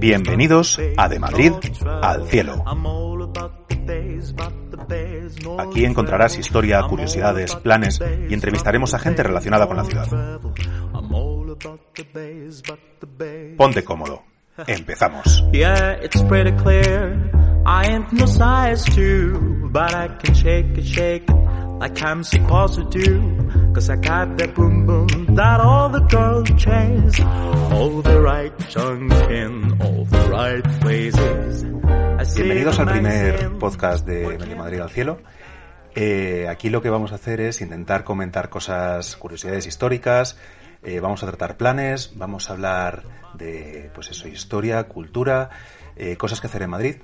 Bienvenidos a De Madrid al Cielo. Aquí encontrarás historia, curiosidades, planes y entrevistaremos a gente relacionada con la ciudad. Ponte cómodo. Empezamos. like I'm supposed to do. Cause I got that boom boom that all the girls chase. All the right in all the right places. Bienvenidos al primer podcast de Medio Madrid al Cielo. Eh, aquí lo que vamos a hacer es intentar comentar cosas, curiosidades históricas, eh, vamos a tratar planes, vamos a hablar de, pues eso, historia, cultura, eh, cosas que hacer en Madrid.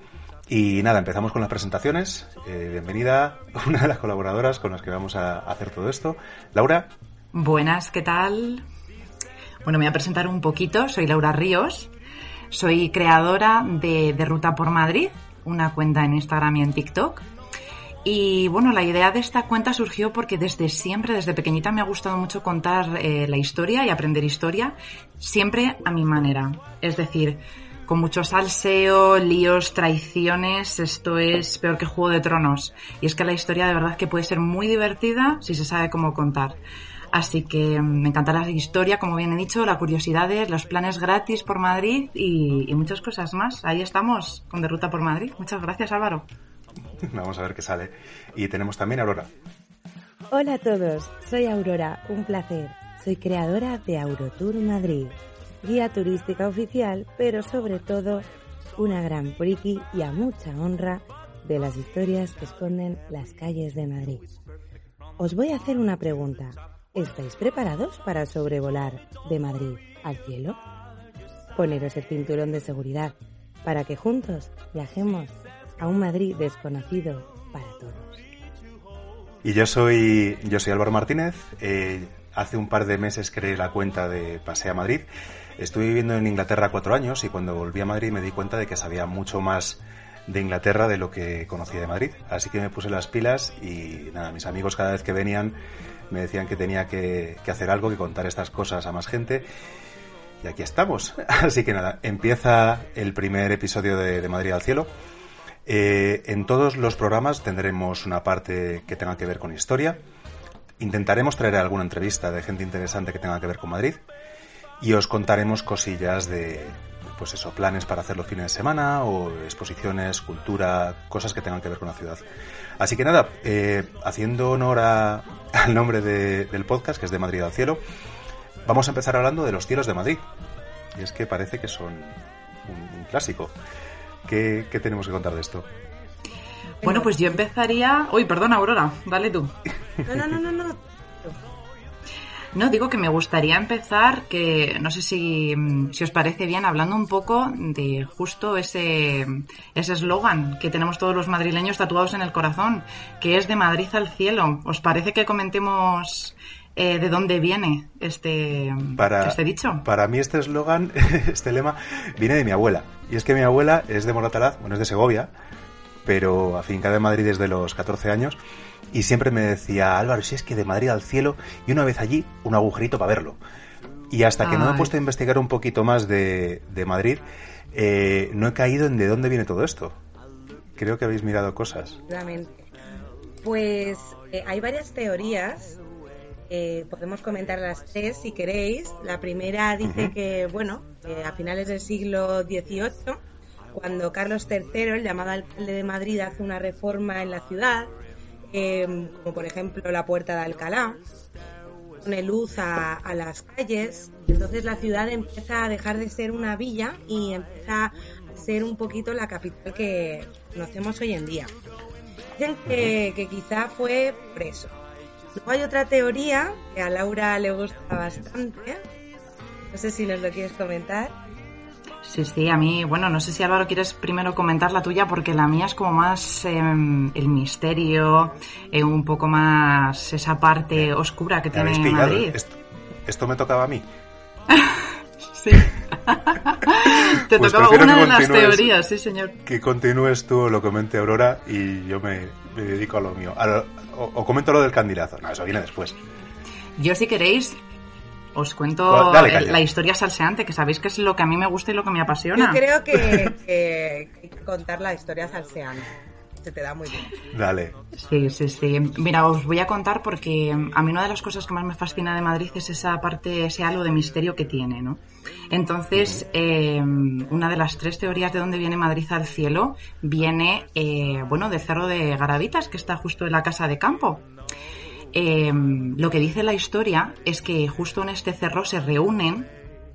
Y nada, empezamos con las presentaciones. Eh, bienvenida una de las colaboradoras con las que vamos a hacer todo esto. Laura. Buenas, ¿qué tal? Bueno, me voy a presentar un poquito. Soy Laura Ríos. Soy creadora de, de Ruta por Madrid, una cuenta en Instagram y en TikTok. Y bueno, la idea de esta cuenta surgió porque desde siempre, desde pequeñita, me ha gustado mucho contar eh, la historia y aprender historia, siempre a mi manera. Es decir, con mucho salseo, líos, traiciones. Esto es peor que Juego de Tronos. Y es que la historia de verdad que puede ser muy divertida si se sabe cómo contar. Así que mm, me encanta la historia, como bien he dicho, las curiosidades, los planes gratis por Madrid y, muchas cosas más. Ahí estamos con De Ruta por Madrid. Muchas gracias, Álvaro. Vamos a ver qué sale. Y tenemos también a Aurora. Hola a todos, soy Aurora, un placer. Soy creadora de Aurotour Madrid guía turística oficial, pero sobre todo una gran friki y a mucha honra de las historias que esconden las calles de Madrid. Os voy a hacer una pregunta. ¿Estáis preparados para sobrevolar de Madrid al cielo? Poneros el cinturón de seguridad para que juntos viajemos a un Madrid desconocido para todos. Y yo soy, yo soy Álvaro Martínez. Eh, hace un par de meses creé la cuenta de Pasea Madrid Estuve viviendo en Inglaterra cuatro años y cuando volví a Madrid me di cuenta de que sabía mucho más de Inglaterra de lo que conocía de Madrid. Así que me puse las pilas y nada, mis amigos cada vez que venían me decían que tenía que, hacer algo, que contar estas cosas a más gente. Y aquí estamos. Así que nada, empieza el primer episodio de, Madrid al Cielo. Eh, en todos los programas tendremos una parte que tenga que ver con historia. Intentaremos traer alguna entrevista de gente interesante que tenga que ver con Madrid y os contaremos cosillas de, pues eso, planes para hacer los fines de semana o exposiciones, cultura, cosas que tengan que ver con la ciudad. Así que nada, eh, haciendo honor al nombre del podcast, que es de Madrid al cielo, vamos a empezar hablando de los cielos de Madrid. Y es que parece que son un, clásico. ¿Qué, ¿Qué tenemos que contar de esto? Bueno, pues yo empezaría. Uy, perdona, Aurora, dale tú. No, no, no, no, no, digo que me gustaría empezar, que no sé si, si os parece bien, hablando un poco de justo ese eslogan que tenemos todos los madrileños tatuados en el corazón, que es de Madrid al cielo. ¿Os parece que comentemos eh, de dónde viene este, este dicho? Para mí este eslogan, este lema, viene de mi abuela. Y es que mi abuela es de Moratalaz, bueno, es de Segovia, pero afincada en Madrid desde los 14 años y siempre me decía, Álvaro, si es que de Madrid al cielo, y una vez allí, un agujerito para verlo. Y hasta que no me he puesto a investigar un poquito más de, Madrid, eh, no he caído en de dónde viene todo esto. Creo que habéis mirado cosas. Pues eh, hay varias teorías. Eh, podemos comentar las tres si queréis. La primera dice que, bueno, a finales del siglo XVIII, cuando Carlos III, el llamado alcalde de Madrid, hace una reforma en la ciudad, Em, como por ejemplo la Puerta de Alcalá, pone luz a, las calles, entonces la ciudad empieza a dejar de ser una villa y empieza a ser un poquito la capital que conocemos hoy en día. Dicen que, quizá fue preso. Luego hay otra teoría que a Laura le gusta bastante, No sé si nos lo quieres comentar. Sí, sí, a mí, bueno, no sé si Álvaro quieres primero comentar la tuya porque la mía es como más em, el misterio, eh, un poco más esa parte oscura que tiene Madrid. Esto, me tocaba a mí. sí. Te pues tocaba una de las teorías, sí, señor. Que continúes tú, lo comente Aurora y yo me, dedico a lo mío. o, comento lo del candidato. No, eso viene después. Yo, si queréis, os cuento la historia salseante, que sabéis que es lo que a mí me gusta y lo que me apasiona. Yo creo que, contar la historia salseante. Se te da muy bien. Dale. Sí, sí, sí. Mira, os voy a contar porque a mí una de las cosas que más me fascina de Madrid es esa parte, ese halo de misterio que tiene, ¿no? Entonces, eh, una de las tres teorías de dónde viene Madrid al cielo viene, eh, bueno, del Cerro de Garavitas, que está justo en la casa de campo. Em, lo que dice la historia es que justo en este cerro se reúnen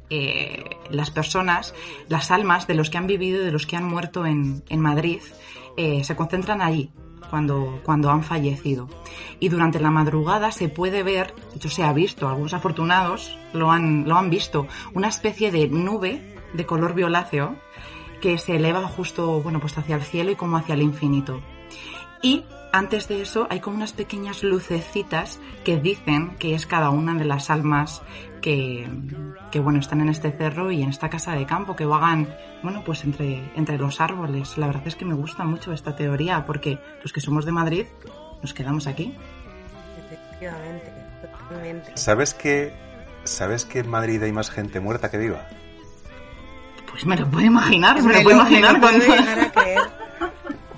eh, las personas, las almas de los que han vivido y de los que han muerto en, Madrid, eh, se concentran allí cuando, han fallecido. Y durante la madrugada se puede ver, hecho se ha visto, algunos afortunados lo han, lo han visto, una especie de nube de color violáceo que se eleva justo bueno, pues hacia el cielo y como hacia el infinito. Y antes de eso hay como unas pequeñas lucecitas que dicen que es cada una de las almas que, bueno están en este cerro y en esta casa de campo que vagan bueno pues entre, entre los árboles. La verdad es que me gusta mucho esta teoría porque los que somos de Madrid nos quedamos aquí. Efectivamente, totalmente. ¿Sabes que sabes que en Madrid hay más gente muerta que viva? Pues me lo puedo imaginar, me, lo puedo imaginar cuando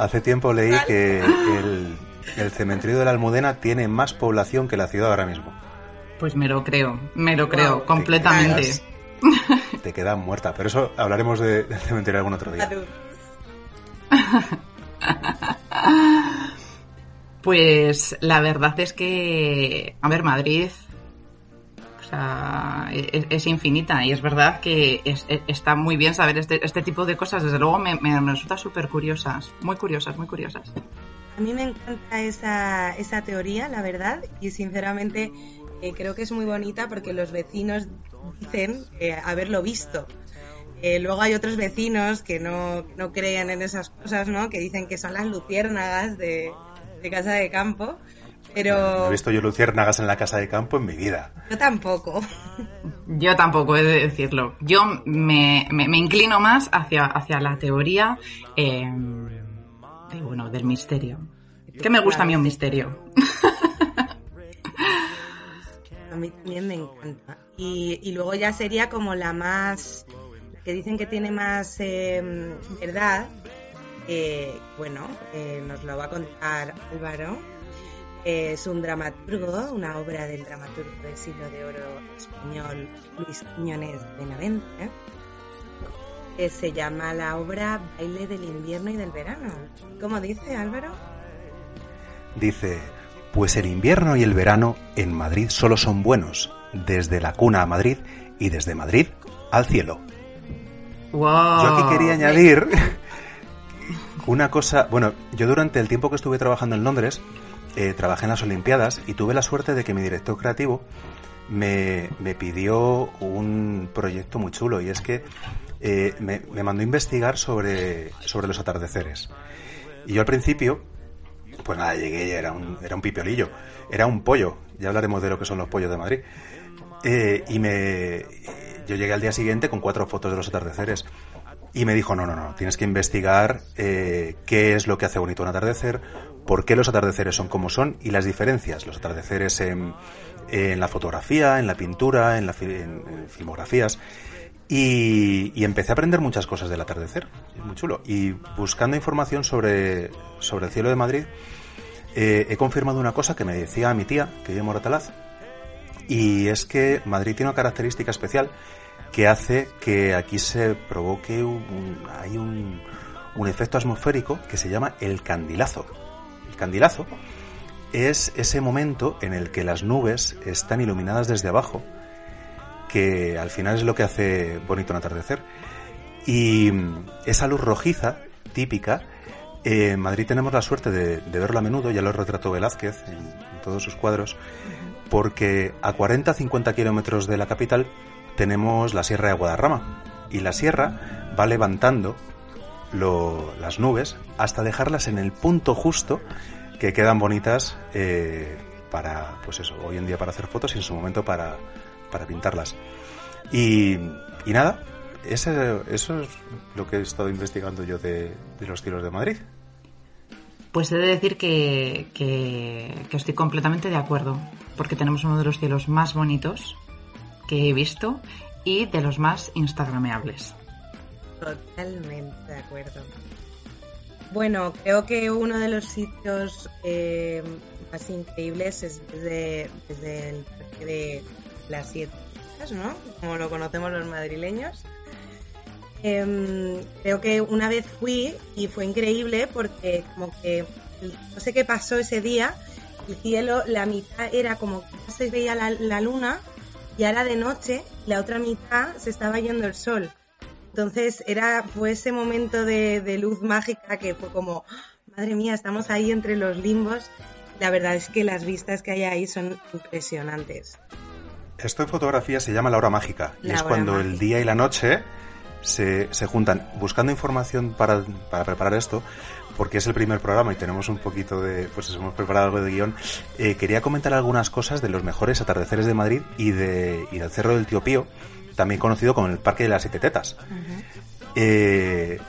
Hace tiempo leí que el, cementerio de la Almudena tiene más población que la ciudad ahora mismo. Pues me lo creo, me lo creo, completamente. Te quedas, muerta, pero eso hablaremos de, del cementerio algún otro día. Pues la verdad es que, a ver, Madrid es, infinita y es verdad que está muy bien saber este, este, tipo de cosas. Desde luego me, me, resulta súper curiosas, muy curiosas, muy curiosas. A mí me encanta esa, esa teoría, la verdad, y sinceramente eh, creo que es muy bonita porque los vecinos dicen eh, haberlo visto. Eh, luego hay otros vecinos que no, no, creen en esas cosas, ¿no? Que dicen que son las luciérnagas de, de casa de campo. Pero... No he visto yo luciérnagas en la casa de campo en mi vida. Yo tampoco. Yo tampoco, he de decirlo. Yo me, me, inclino más hacia, hacia la teoría eh, bueno, del misterio. Que me gusta a mí un misterio. A mí también me encanta. Y, y luego ya sería como la más... que dicen que tiene más eh, verdad. Eh, bueno, nos lo va a contar Álvaro es un dramaturgo, una obra del dramaturgo del siglo de oro español Luis Quiñones Benavente, que se llama la obra Baile del invierno y del verano. ¿Cómo dice Álvaro? Dice, pues el invierno y el verano en Madrid solo son buenos, desde la cuna a Madrid y desde Madrid al cielo. Yo aquí quería añadir una cosa, bueno, yo durante el tiempo que estuve trabajando en Londres, eh, trabajé en las Olimpiadas y tuve la suerte de que mi director creativo me, pidió un proyecto muy chulo y es que eh, me, mandó a investigar sobre, sobre los atardeceres. Y yo al principio, pues nada, llegué y era un, era un pipiolillo, era un pollo, ya hablaremos de lo que son los pollos de Madrid. Eh, y me, yo llegué al día siguiente con cuatro fotos de los atardeceres. Y me dijo, no, no, no, tienes que investigar qué es lo que hace bonito un atardecer, por qué los atardeceres son como son y las diferencias, los atardeceres en, la fotografía, en la pintura, en, las filmografías. Y, empecé a aprender muchas cosas del atardecer, muy chulo. Y buscando información sobre, sobre el cielo de Madrid, eh, he confirmado una cosa que me decía mi tía, que vive en Moratalaz, y es que Madrid tiene una característica especial que hace que aquí se provoque un, hay un, un efecto atmosférico que se llama el candilazo candilazo es ese momento en el que las nubes están iluminadas desde abajo, que al final es lo que hace bonito un atardecer. Y esa luz rojiza, típica, en Madrid tenemos la suerte de, verlo a menudo, ya lo retrató Velázquez en, todos sus cuadros, porque a 40-50 kilómetros de la capital tenemos la Sierra de Guadarrama. Y la sierra va levantando las nubes hasta dejarlas en el punto justo que quedan bonitas eh, para, pues eso, hoy en día para hacer fotos y en su momento para, para pintarlas. Y, y nada, eso es lo que he estado investigando yo de, los cielos de Madrid. Pues he de decir que, que, estoy completamente de acuerdo, porque tenemos uno de los cielos más bonitos que he visto y de los más instagrameables. Totalmente de acuerdo. Bueno, creo que uno de los sitios eh, más increíbles es desde, desde el parque de las siete, ¿no? Como lo conocemos los madrileños. Em, creo que una vez fui y fue increíble porque como que no sé qué pasó ese día, el cielo, la mitad era como que se veía la, luna y era de noche, la otra mitad se estaba yendo el sol. Entonces era fue ese momento de, de luz mágica que fue como, madre mía, estamos ahí entre los limbos. La verdad es que las vistas que hay ahí son impresionantes. Esto en fotografía se llama la hora mágica y es cuando el día y la noche se, se juntan buscando información para, para, preparar esto, porque es el primer programa y tenemos un poquito de, pues hemos preparado algo de guion, eh, quería comentar algunas cosas de los mejores atardeceres de Madrid y, de, y del Cerro del Tío Pío, también conocido como el Parque de las Siete Tetas. Eh,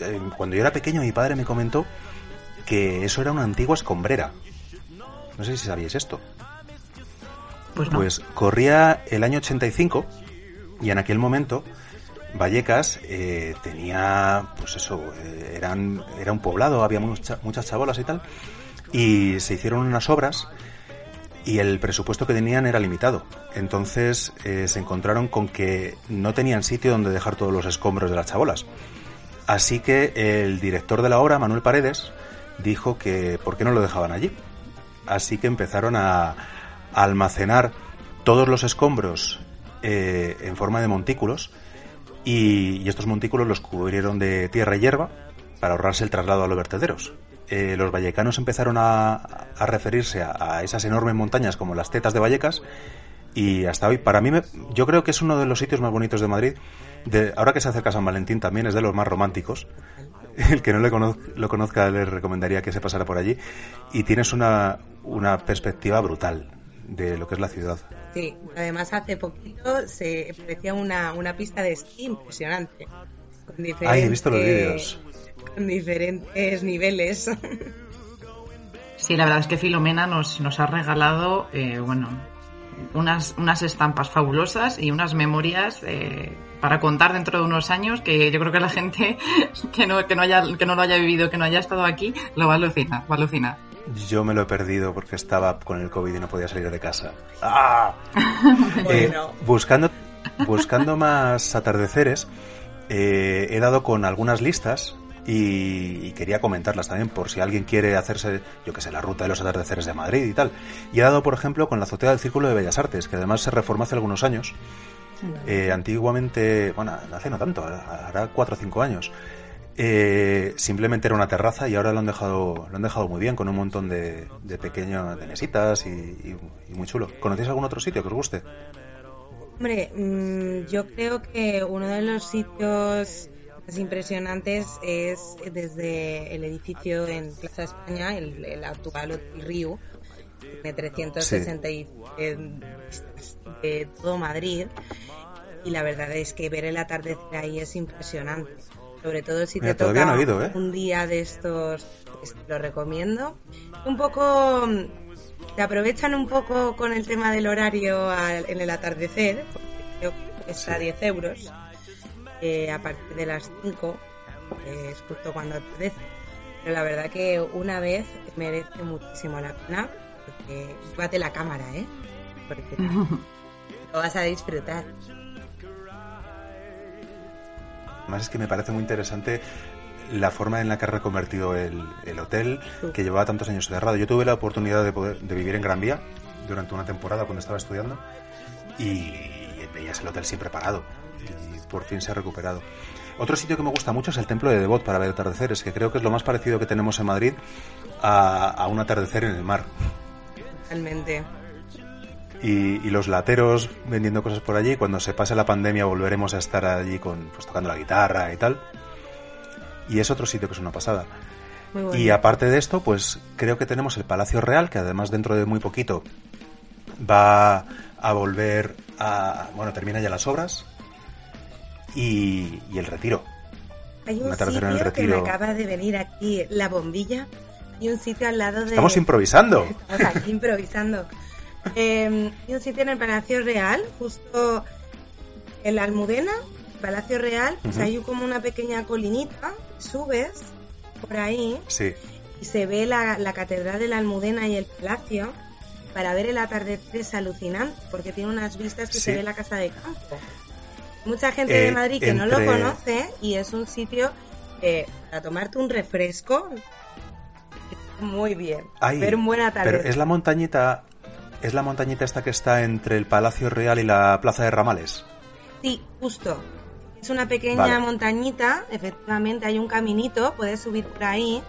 eh, cuando yo era pequeño mi padre me comentó que eso era una antigua escombrera. No sé si sabíais esto. Pues, pues corría el año 85 y en aquel momento Vallecas eh, tenía, pues eso, eh, eran, era un poblado, había muchas chabolas y tal, y se hicieron unas obras y el presupuesto que tenían era limitado. Entonces eh, se encontraron con que no tenían sitio donde dejar todos los escombros de las chabolas. Así que el director de la obra, Manuel Paredes, dijo que por qué no lo dejaban allí. Así que empezaron a, almacenar todos los escombros en forma de montículos y, estos montículos los cubrieron de tierra y hierba para ahorrarse el traslado a los vertederos. Eh, los vallecanos empezaron a, referirse a, esas enormes montañas como las tetas de Vallecas y hasta hoy, para mí, yo creo que es uno de los sitios más bonitos de Madrid. Ahora que se acerca San Valentín también es de los más románticos. El que no le lo conozca le recomendaría que se pasara por allí. Y tienes una, una perspectiva brutal de lo que es la ciudad. Sí, además hace poquito se parecía una, una pista de esquí impresionante. Con Ay, he visto los vídeos. Con diferentes niveles. Sí, la verdad es que Filomena nos, nos ha regalado, eh, bueno, unas, unas estampas fabulosas y unas memorias eh, para contar dentro de unos años que yo creo que la gente que no, que no, haya, que no lo haya vivido, que no haya estado aquí, lo va a alucinar, va a alucinar. Yo me lo he perdido porque estaba con el COVID y no podía salir de casa. ¡Ah! Eh, buscando, buscando más atardeceres, eh, he dado con algunas listas y, quería comentarlas también por si alguien quiere hacerse, yo que sé, la ruta de los atardeceres de Madrid y tal. Y he dado, por ejemplo, con la azotea del Círculo de Bellas Artes, que además se reformó hace algunos años. Eh, antiguamente, bueno, hace no tanto, hará cuatro o cinco años. Eh, simplemente era una terraza y ahora lo han dejado lo han dejado muy bien con un montón de, pequeñas de mesitas y, muy chulo. ¿Conocéis algún otro sitio que os guste? Hombre, mm, yo creo que uno de los sitios más impresionantes es desde el edificio en Plaza España, el, actual Hotel Río, de 360 de todo Madrid. Y la verdad es que ver el atardecer ahí es impresionante sobre todo si te toca ¿eh? un día de estos, lo recomiendo. Un poco, te aprovechan un poco con el tema del horario en el atardecer, porque creo está a 10 euros, eh, a partir de las 5, es justo cuando atardece. Pero la verdad que una vez merece muchísimo la pena, porque llévate la cámara, ¿eh? Porque lo vas a disfrutar. Además es que me parece muy interesante la forma en la que ha reconvertido el, hotel que llevaba tantos años cerrado. Yo tuve la oportunidad de, poder, de vivir en Gran Vía durante una temporada cuando estaba estudiando y veías el hotel siempre parado y por fin se ha recuperado. Otro sitio que me gusta mucho es el Templo de Devot para ver atardeceres, que creo que es lo más parecido que tenemos en Madrid a, un atardecer en el mar. Realmente. Y, los lateros vendiendo cosas por allí. Cuando se pase la pandemia volveremos a estar allí con, pues, tocando la guitarra y tal. Y es otro sitio que es una pasada. Y aparte de esto, pues creo que tenemos el Palacio Real, que además dentro de muy poquito va a volver a... Bueno, termina ya las obras. Y, el retiro. Hay un sitio en el retiro. que me acaba de venir aquí, La Bombilla. Y un sitio al lado de... Estamos improvisando. Estamos aquí improvisando. Eh, hay un sitio en el Palacio Real, justo en la Almudena, Palacio Real, pues hay como una pequeña colinita, subes por ahí y se ve la, Catedral de la Almudena y el Palacio. Para ver el atardecer es alucinante, porque tiene unas vistas que se ve la casa de campo. Mucha gente de eh, Madrid que no lo conoce y es un sitio para tomarte un refresco muy bien. ver un buen atardecer. Pero es la montañita ¿Es la montañita esta que está entre el Palacio Real y la Plaza de Ramales? Sí, justo. Es una pequeña montañita, efectivamente hay un caminito, puedes subir por ahí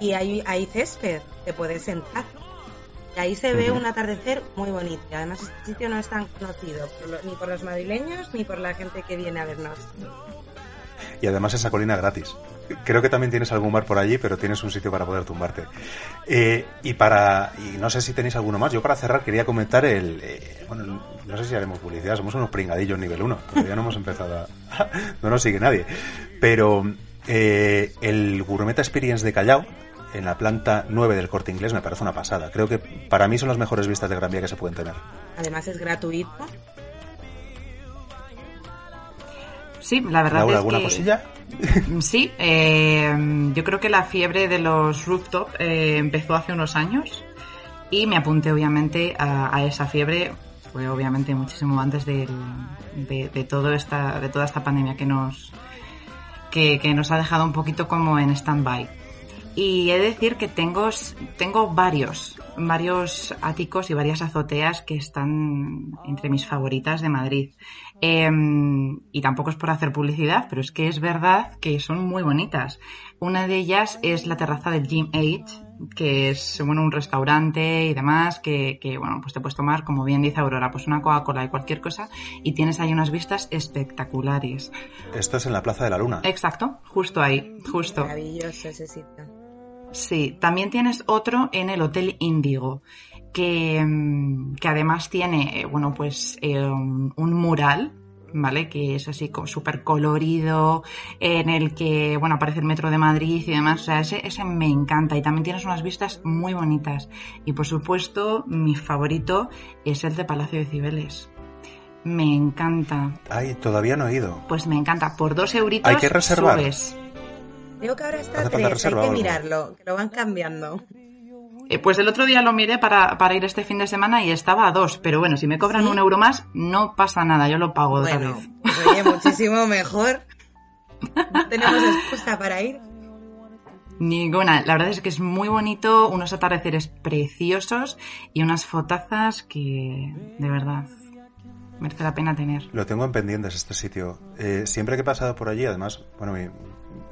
y hay, hay césped, te puedes sentar. Y ahí se ve un atardecer muy bonito. Además, este sitio no es tan conocido ni por los madrileños ni por la gente que viene a vernos. Y además esa colina gratis. Creo que también tienes algún bar por allí, pero tienes un sitio para poder tumbarte. Eh, y para, y no sé si tenéis alguno más. Yo para cerrar quería comentar el, eh, bueno, no sé si haremos publicidad. Somos unos pringadillos nivel 1. Todavía no hemos empezado a, no nos sigue nadie. Pero eh, el Gourmet Experience de Callao, en la planta 9 del Corte Inglés, me parece una pasada. Creo que para mí son las mejores vistas de Gran Vía que se pueden tener. Además es gratuito. Sí, la verdad es ¿alguna cosilla? Sí, eh, yo creo que la fiebre de los rooftop eh, empezó hace unos años y me apunté obviamente a, esa fiebre. Fue obviamente muchísimo antes de, todo esta, de toda esta pandemia que nos, que, nos ha dejado un poquito como en stand-by. Y he de decir que tengo, tengo varios, varios áticos y varias azoteas que están entre mis favoritas de Madrid. Em, y tampoco es por hacer publicidad, pero es que es verdad que son muy bonitas. Una de ellas es la terraza del Gym Age, que es bueno, un restaurante y demás, que, que, bueno, pues te puedes tomar, como bien dice Aurora, pues una Coca-Cola y cualquier cosa, y tienes ahí unas vistas espectaculares. Esto es en la Plaza de la Luna. Exacto, justo ahí, justo. Maravilloso ese sitio. Sí, también tienes otro en el Hotel Índigo, que, mm, que además tiene, eh, bueno, pues eh, un mural ¿vale? Que es así súper colorido, en el que, bueno, aparece el metro de Madrid y demás. O sea, ese, ese me encanta y también tienes unas vistas muy bonitas. Y por supuesto, mi favorito es el de Palacio de Cibeles. Me encanta. Ay, todavía no he ido. Pues me encanta. Por dos euritos Hay que reservar. Creo que ahora está tres, hay que mirarlo, que lo van cambiando. Eh, pues el otro día lo miré para, ir este fin de semana y estaba a dos, pero bueno, si me cobran un euro más, no pasa nada, yo lo pago otra vez. Oye, muchísimo mejor. No tenemos excusa para ir. Ninguna. La verdad es que es muy bonito, unos atardeceres preciosos y unas fotazas que, de verdad, merece la pena tener. Lo tengo en pendientes este sitio. Eh, siempre que he pasado por allí, además, bueno, mi,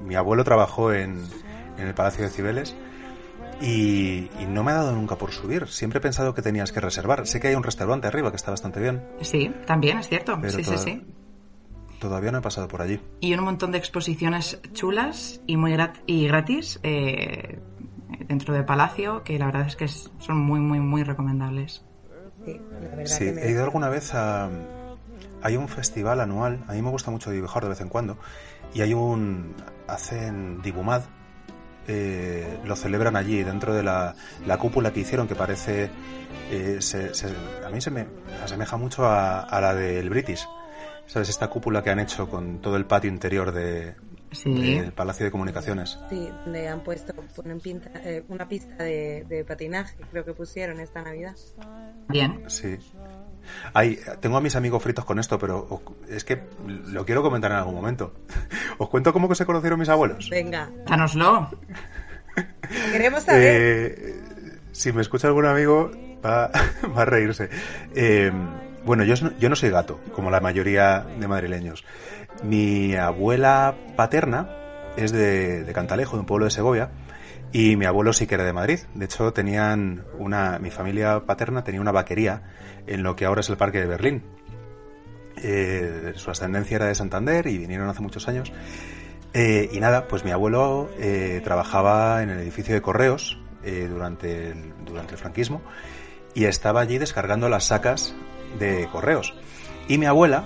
mi abuelo trabajó en, en, el Palacio de Cibeles y, no me ha dado nunca por subir. Siempre he pensado que tenías que reservar. Sé que hay un restaurante arriba que está bastante bien. Sí, también es cierto. sí, sí, sí. Todavía no he pasado por allí. Y un montón de exposiciones chulas y muy y gratis eh, dentro de Palacio, que la verdad es que son muy, muy, muy recomendables. Sí, he ido alguna vez a... Hay un festival anual, a mí me gusta mucho dibujar de vez en cuando, y hay un... hacen Dibumad, eh, lo celebran allí, dentro de la, cúpula que hicieron, que parece. Eh, a mí se me asemeja mucho a, la del British. ¿Sabes? Esta cúpula que han hecho con todo el patio interior de, del Palacio de Comunicaciones. Sí, donde han puesto eh, una pista de, de, patinaje, creo que pusieron esta Navidad. Bien. Sí tengo a mis amigos fritos con esto, pero es que lo quiero comentar en algún momento. ¿Os cuento cómo que se conocieron mis abuelos? Venga. Dánoslo. Queremos saber. Eh, si me escucha algún amigo, va, a reírse. Eh, bueno, yo, yo no soy gato, como la mayoría de madrileños. Mi abuela paterna es de, de Cantalejo, de un pueblo de Segovia, Y mi abuelo sí que era de Madrid. De hecho, tenían una, mi familia paterna tenía una vaquería en lo que ahora es el Parque de Berlín. Eh, su ascendencia era de Santander y vinieron hace muchos años. Eh, y nada, pues mi abuelo eh, trabajaba en el edificio de correos durante, el, durante el franquismo y estaba allí descargando las sacas de correos. Y mi abuela,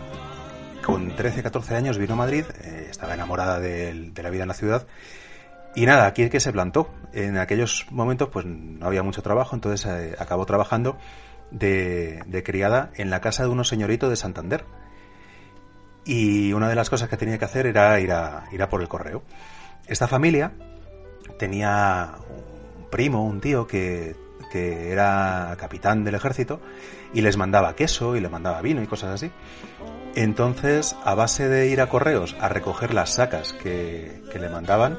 con 13, 14 años, vino a Madrid, estaba enamorada de, de la vida en la ciudad y nada, aquí es que se plantó. En aquellos momentos pues no había mucho trabajo, entonces acabó trabajando de, criada en la casa de unos señoritos de Santander. Y una de las cosas que tenía que hacer era ir a, ir a por el correo. Esta familia tenía un primo, un tío que, que era capitán del ejército y les mandaba queso y les mandaba vino y cosas así. Entonces, a base de ir a correos a recoger las sacas que, que le mandaban,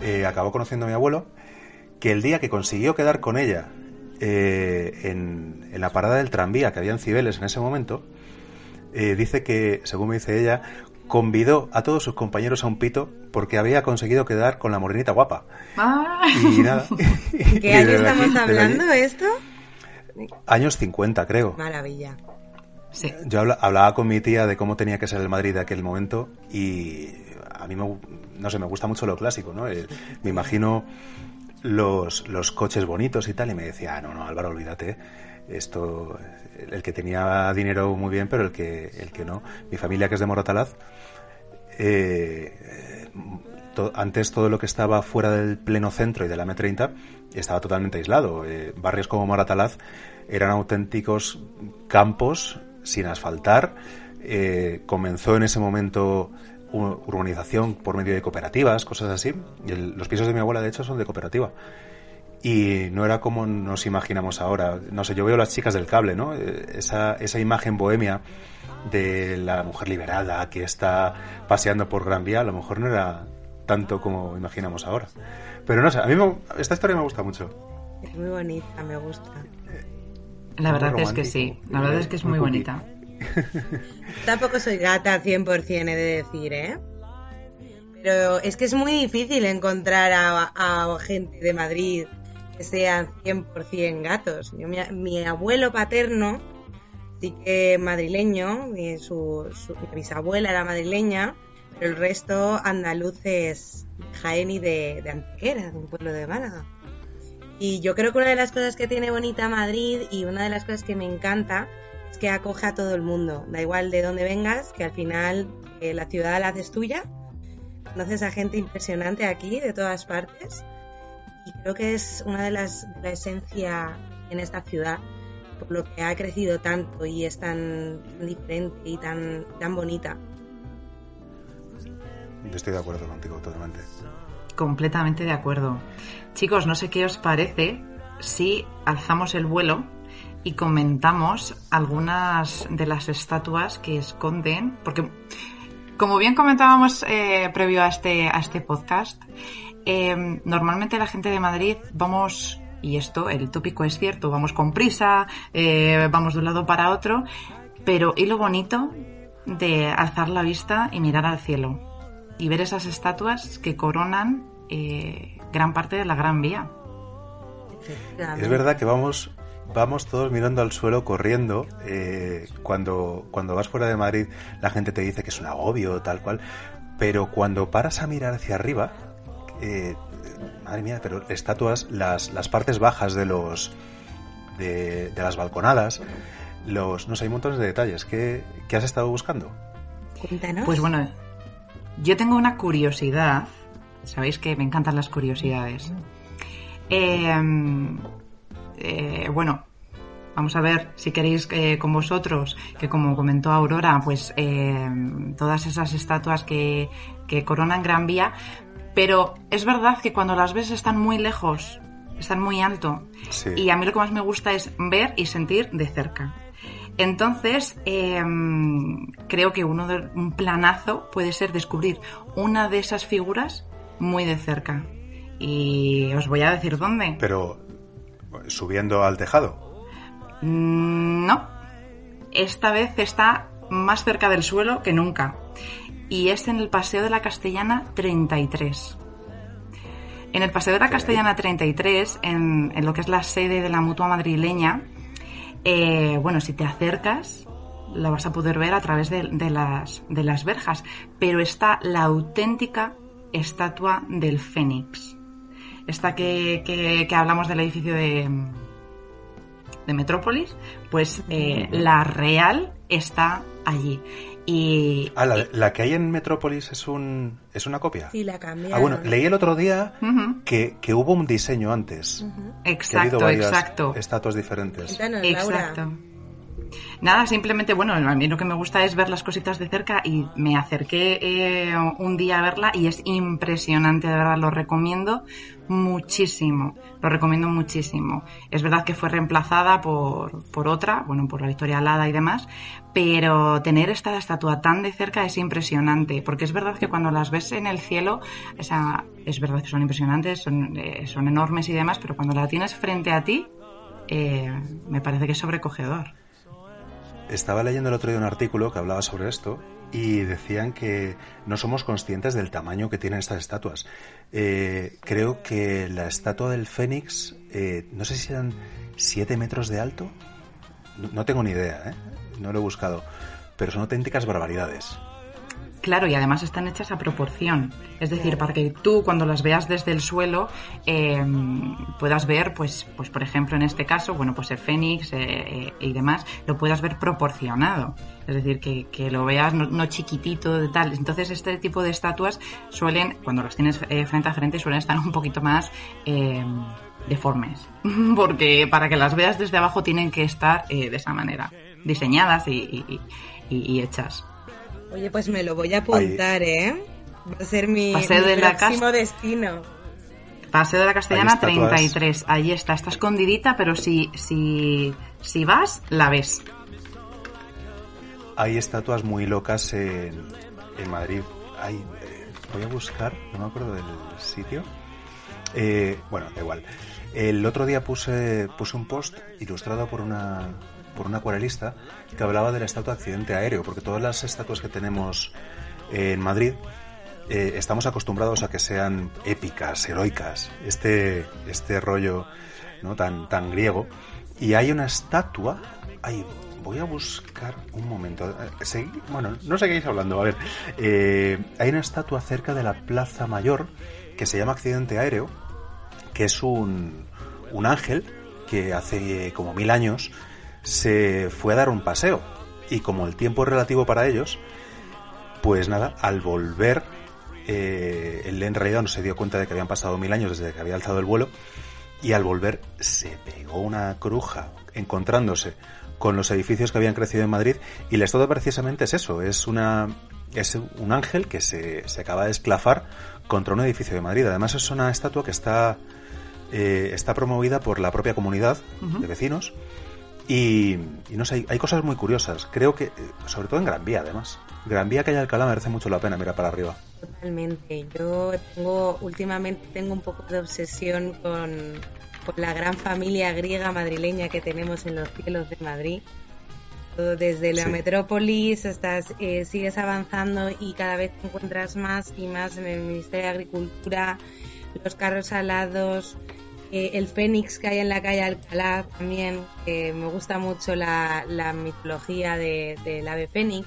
eh, acabó conociendo a mi abuelo, que el día que consiguió quedar con ella eh, en, la parada del tranvía que había en Cibeles en ese momento, eh, dice que, según me dice ella, convidó a todos sus compañeros a un pito porque había conseguido quedar con la morenita guapa. Ah. Y nada. ¿Qué año estamos hablando esto? Años 50, creo. Maravilla. Yo hablaba con mi tía de cómo tenía que ser el Madrid de aquel momento y a mí me, no sé, me gusta mucho lo clásico, ¿no? Eh, me imagino los, los coches bonitos y tal, y me decía, ah, no, no, Álvaro, olvídate, esto, el que tenía dinero muy bien, pero el que, el que no. Mi familia, que es de Morotalaz, eh, antes todo lo que estaba fuera del pleno centro y de la M30 estaba totalmente aislado. Eh, barrios como Moratalaz eran auténticos campos sin asfaltar. Eh, comenzó en ese momento urbanización por medio de cooperativas, cosas así. los pisos de mi abuela, de hecho, son de cooperativa. Y no era como nos imaginamos ahora. No sé, yo veo las chicas del cable, ¿no? Eh, esa, esa imagen bohemia de la mujer liberada que está paseando por Gran Vía, a lo mejor no era tanto como imaginamos ahora. Pero no sé, a mí esta historia me gusta mucho. Es muy bonita, me gusta. La verdad es que sí, la verdad es que es muy bonita. Tampoco soy gata 100%, he de decir, ¿eh? Pero es que es muy difícil encontrar a, gente de Madrid que sean 100% gatos. mi, abuelo paterno sí que madrileño, mi, su, bisabuela era madrileña, pero el resto andaluces Jaén y de, de Antequera, de un pueblo de Málaga. Y yo creo que una de las cosas que tiene bonita Madrid y una de las cosas que me encanta que acoge a todo el mundo, da igual de dónde vengas, que al final eh, la ciudad la haces tuya. Conoces a gente impresionante aquí, de todas partes. Y creo que es una de las la esencia en esta ciudad, por lo que ha crecido tanto y es tan, diferente y tan, tan bonita. Yo estoy de acuerdo contigo totalmente. Completamente de acuerdo. Chicos, no sé qué os parece si alzamos el vuelo y comentamos algunas de las estatuas que esconden, porque como bien comentábamos eh, previo a este, a este podcast, eh, normalmente la gente de Madrid vamos, y esto, el tópico es cierto, vamos con prisa, eh, vamos de un lado para otro, pero y lo bonito de alzar la vista y mirar al cielo y ver esas estatuas que coronan gran parte de la Gran Vía. Es verdad que vamos vamos todos mirando al suelo corriendo. Eh, cuando, cuando vas fuera de Madrid, la gente te dice que es un agobio, tal cual. Pero cuando paras a mirar hacia arriba, eh, madre mía, pero estatuas, las, las partes bajas de los de, las balconadas, los no sé, hay montones de detalles. ¿Qué, ¿Qué, has estado buscando? Cuéntanos. Pues bueno, yo tengo una curiosidad. Sabéis que me encantan las curiosidades. Eh, eh, bueno, vamos a ver si queréis eh, con vosotros, que como comentó Aurora, pues eh, todas esas estatuas que, coronan Gran Vía, pero es verdad que cuando las ves están muy lejos, están muy alto, y a mí lo que más me gusta es ver y sentir de cerca. Entonces, em, creo que uno de, un planazo puede ser descubrir una de esas figuras muy de cerca. Y os voy a decir dónde. Pero subiendo al tejado. Mm, no. Esta vez está más cerca del suelo que nunca. Y es en el Paseo de la Castellana 33. En el Paseo de la Castellana 33, en, en lo que es la sede de la mutua madrileña, eh, bueno, si te acercas, la vas a poder ver a través de, de las, de las verjas, pero está la auténtica estatua del Fénix. Esta que, que, que hablamos del edificio de, de Metrópolis, pues eh, la real está allí. Y, Ah, la, la que hay en Metrópolis es un es una copia. Sí, la cambiaron. Ah, bueno, leí el otro día que, que hubo un diseño antes. Ujú. Que ha habido Exacto, exacto. Estatuas diferentes. Exacto. Nada, simplemente, bueno, a mí lo que me gusta es ver las cositas de cerca y me acerqué eh, un día a verla y es impresionante, de verdad, lo recomiendo muchísimo, lo recomiendo muchísimo. Es verdad que fue reemplazada por, por otra, bueno, por la Victoria Alada y demás, pero tener esta estatua tan de cerca es impresionante, porque es verdad que cuando las ves en el cielo, o sea, es verdad que son impresionantes, son, eh, son enormes y demás, pero cuando la tienes frente a ti, eh, me parece que es sobrecogedor. Estaba leyendo el otro día un artículo que hablaba sobre esto y decían que no somos conscientes del tamaño que tienen estas estatuas. Eh, creo que la estatua del Fénix, eh, no sé si eran 7 metros de alto. No, tengo ni idea, ¿eh? no lo he buscado. Pero son auténticas barbaridades. Claro, y además están hechas a proporción. Es decir, para que tú cuando las veas desde el suelo eh, puedas ver, pues, pues por ejemplo en este caso, bueno, pues el fénix eh, eh, y demás, lo puedas ver proporcionado. Es decir, que, que lo veas no, no chiquitito de tal. Entonces este tipo de estatuas suelen, cuando las tienes frente a frente, suelen estar un poquito más eh, deformes. Porque para que las veas desde abajo tienen que estar de esa manera, diseñadas y, y- y- y hechas. Oye, pues me lo voy a apuntar, ¿eh? Va a ser mi, Paseo mi de la próximo destino. Paseo de la Castellana Hay estatuas. 33. Ahí está, está escondidita, pero si, si, si vas, la ves. Hay estatuas muy locas en, en Madrid. Hay, eh, voy a buscar, no me acuerdo del sitio. Eh, bueno, da igual. El otro día puse, puse un post ilustrado por una, por una acuarelista que hablaba de la estatua de accidente aéreo, porque todas las estatuas que tenemos en Madrid eh, estamos acostumbrados a que sean épicas, heroicas, este, este rollo ¿no? tan, tan griego. Y hay una estatua, ay, voy a buscar un momento. eh, bueno, no seguís hablando, a ver. eh, hay una estatua cerca de la Plaza Mayor que se llama Accidente Aéreo, que es un, un ángel que hace como mil años se fue a dar un paseo. Y como el tiempo es relativo para ellos, pues nada, al volver, eh, él en realidad no se dio cuenta de que habían pasado mil años desde que había alzado el vuelo, y al volver se pegó una cruja encontrándose con los edificios que habían crecido en Madrid, y la estatua precisamente es eso, es una es un ángel que se, se acaba de esclafar contra un edificio de Madrid. Además es una estatua que está, eh, está promovida por la propia comunidad de vecinos, y, y no sé, hay, hay cosas muy curiosas. Creo que, eh, sobre todo en Gran Vía, además. Gran Vía que hay Alcalá merece mucho la pena mirar para arriba. Totalmente. Yo tengo, últimamente tengo un poco de obsesión con, con la gran familia griega madrileña que tenemos en los cielos de Madrid. Todo Desde la Sí. metrópolis hasta eh, sigues avanzando y cada vez te encuentras más y más en el Ministerio de Agricultura, los carros alados, eh, el fénix que hay en la calle Alcalá también, que me gusta mucho la, la mitología de- del ave fénix.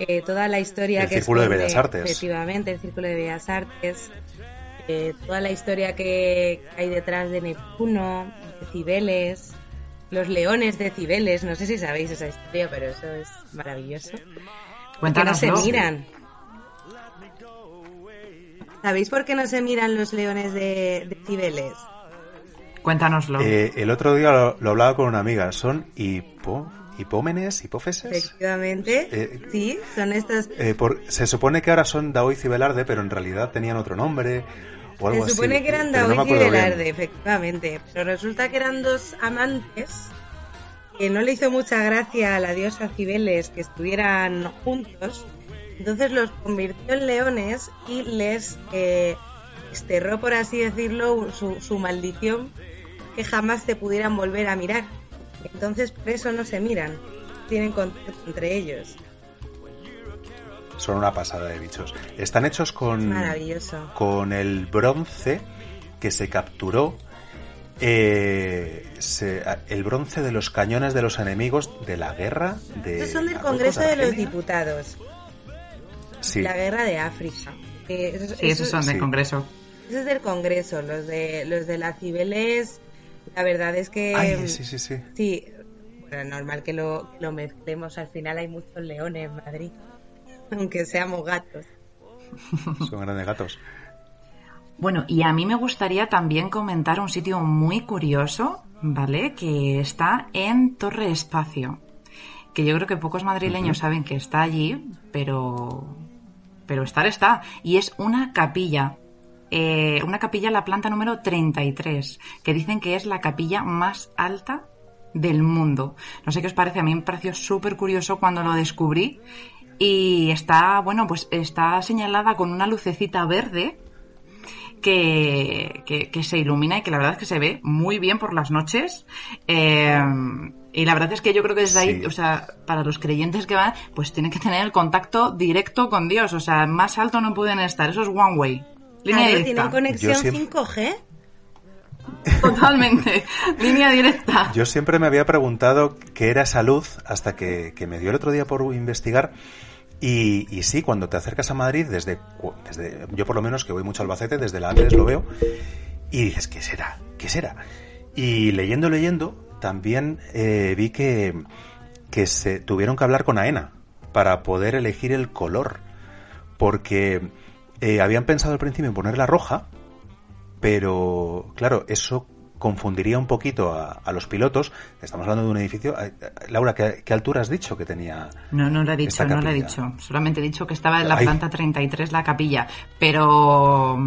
Eh, toda la historia El que Círculo de Bellas Artes. efectivamente el círculo de bellas artes eh, toda la historia que hay detrás de Neptuno de Cibeles los leones de Cibeles no sé si sabéis esa historia pero eso es maravilloso que no se miran ¿Sabéis por qué no se miran los leones de, de Cibeles? Cuéntanoslo. Eh, el otro día lo, lo hablaba con una amiga. Son hipo, hipómenes, hipófeses. Efectivamente, Eh, sí, son estas Eh, por- se supone que ahora son Daoiz y Velarde, pero en realidad tenían otro nombre o algo Se supone así. que eran pero no Daoiz y acuerdo bien. Velarde, efectivamente. Pero resulta que eran dos amantes que no le hizo mucha gracia a la diosa Cibeles que estuvieran juntos. Entonces los convirtió en leones y les eh, desterró, por así decirlo, su, su maldición que jamás se pudieran volver a mirar. Entonces por eso no se miran, tienen contacto entre ellos. Son una pasada de bichos. Están hechos con, Maravilloso. con el bronce que se capturó eh, el bronce de los cañones de los enemigos de la guerra de. Estos son del Congreso de los Diputados. Sí. La guerra de África. sí, esos son del Congreso. Eso es del Congreso, los de los de la Cibeles. La verdad es que. sí, sí, sí. Sí, bueno, normal que lo, lo mezclemos. Al final hay muchos leones en Madrid, aunque seamos gatos. Son grandes gatos. Bueno, y a mí me gustaría también comentar un sitio muy curioso, ¿vale? Que está en Torre Espacio. Que yo creo que pocos madrileños saben que está allí, pero. Pero estar está. Y es una capilla. Eh, una capilla en la planta número 33, que dicen que es la capilla más alta del mundo. No sé qué os parece, a mí me pareció súper curioso cuando lo descubrí. Y está, bueno, pues está señalada con una lucecita verde que, se ilumina y que la verdad es que se ve muy bien por las noches. Eh, y la verdad es que yo creo que desde ahí, o sea, para los creyentes que van, pues tienen que tener el contacto directo con Dios. O sea, más alto no pueden estar. Eso es one way. Línea directa. ¿Tienen conexión 5G? Totalmente, línea directa. Yo siempre me había preguntado qué era esa luz hasta que, que me dio el otro día por investigar y, sí, cuando te acercas a Madrid, desde, desde yo por lo menos que voy mucho al Albacete, desde la Ángeles lo veo, y dices, ¿qué será? ¿Qué será? Y leyendo, leyendo, también eh, vi que, que se tuvieron que hablar con AENA para poder elegir el color, porque eh, habían pensado al principio en ponerla roja, pero claro, eso confundiría un poquito a, los pilotos. Estamos hablando de un edificio. Eh, Laura, ¿qué, altura has dicho que tenía? No, no lo he dicho, no lo he dicho. Solamente he dicho que estaba en la planta 33 la capilla. Pero,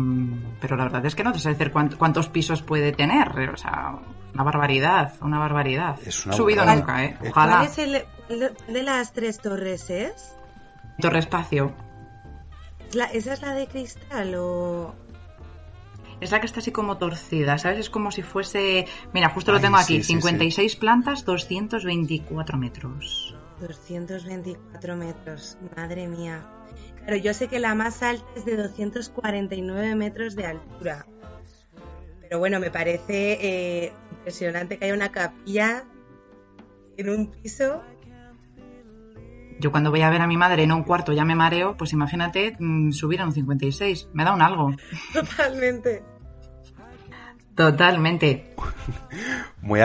pero la verdad es que no te sé decir cuántos pisos puede tener. O sea, una barbaridad, una barbaridad. Es una Subido nunca, ¿eh? Ojalá. ¿Cuál es el, de las tres torres es? Torre Espacio. ¿Esa es la de cristal o...? Es la que está así como torcida, ¿sabes? Es como si fuese... Mira, justo lo tengo aquí. 56 plantas, 224 metros. 224 metros, madre mía. Pero yo sé que la más alta es de 249 metros de altura. Pero bueno, me parece eh, impresionante que haya una capilla en un piso. Yo cuando voy a ver a mi madre en un cuarto ya me mareo, pues imagínate mm, subir a un 56. Me da un algo. Totalmente. Totalmente. Muy,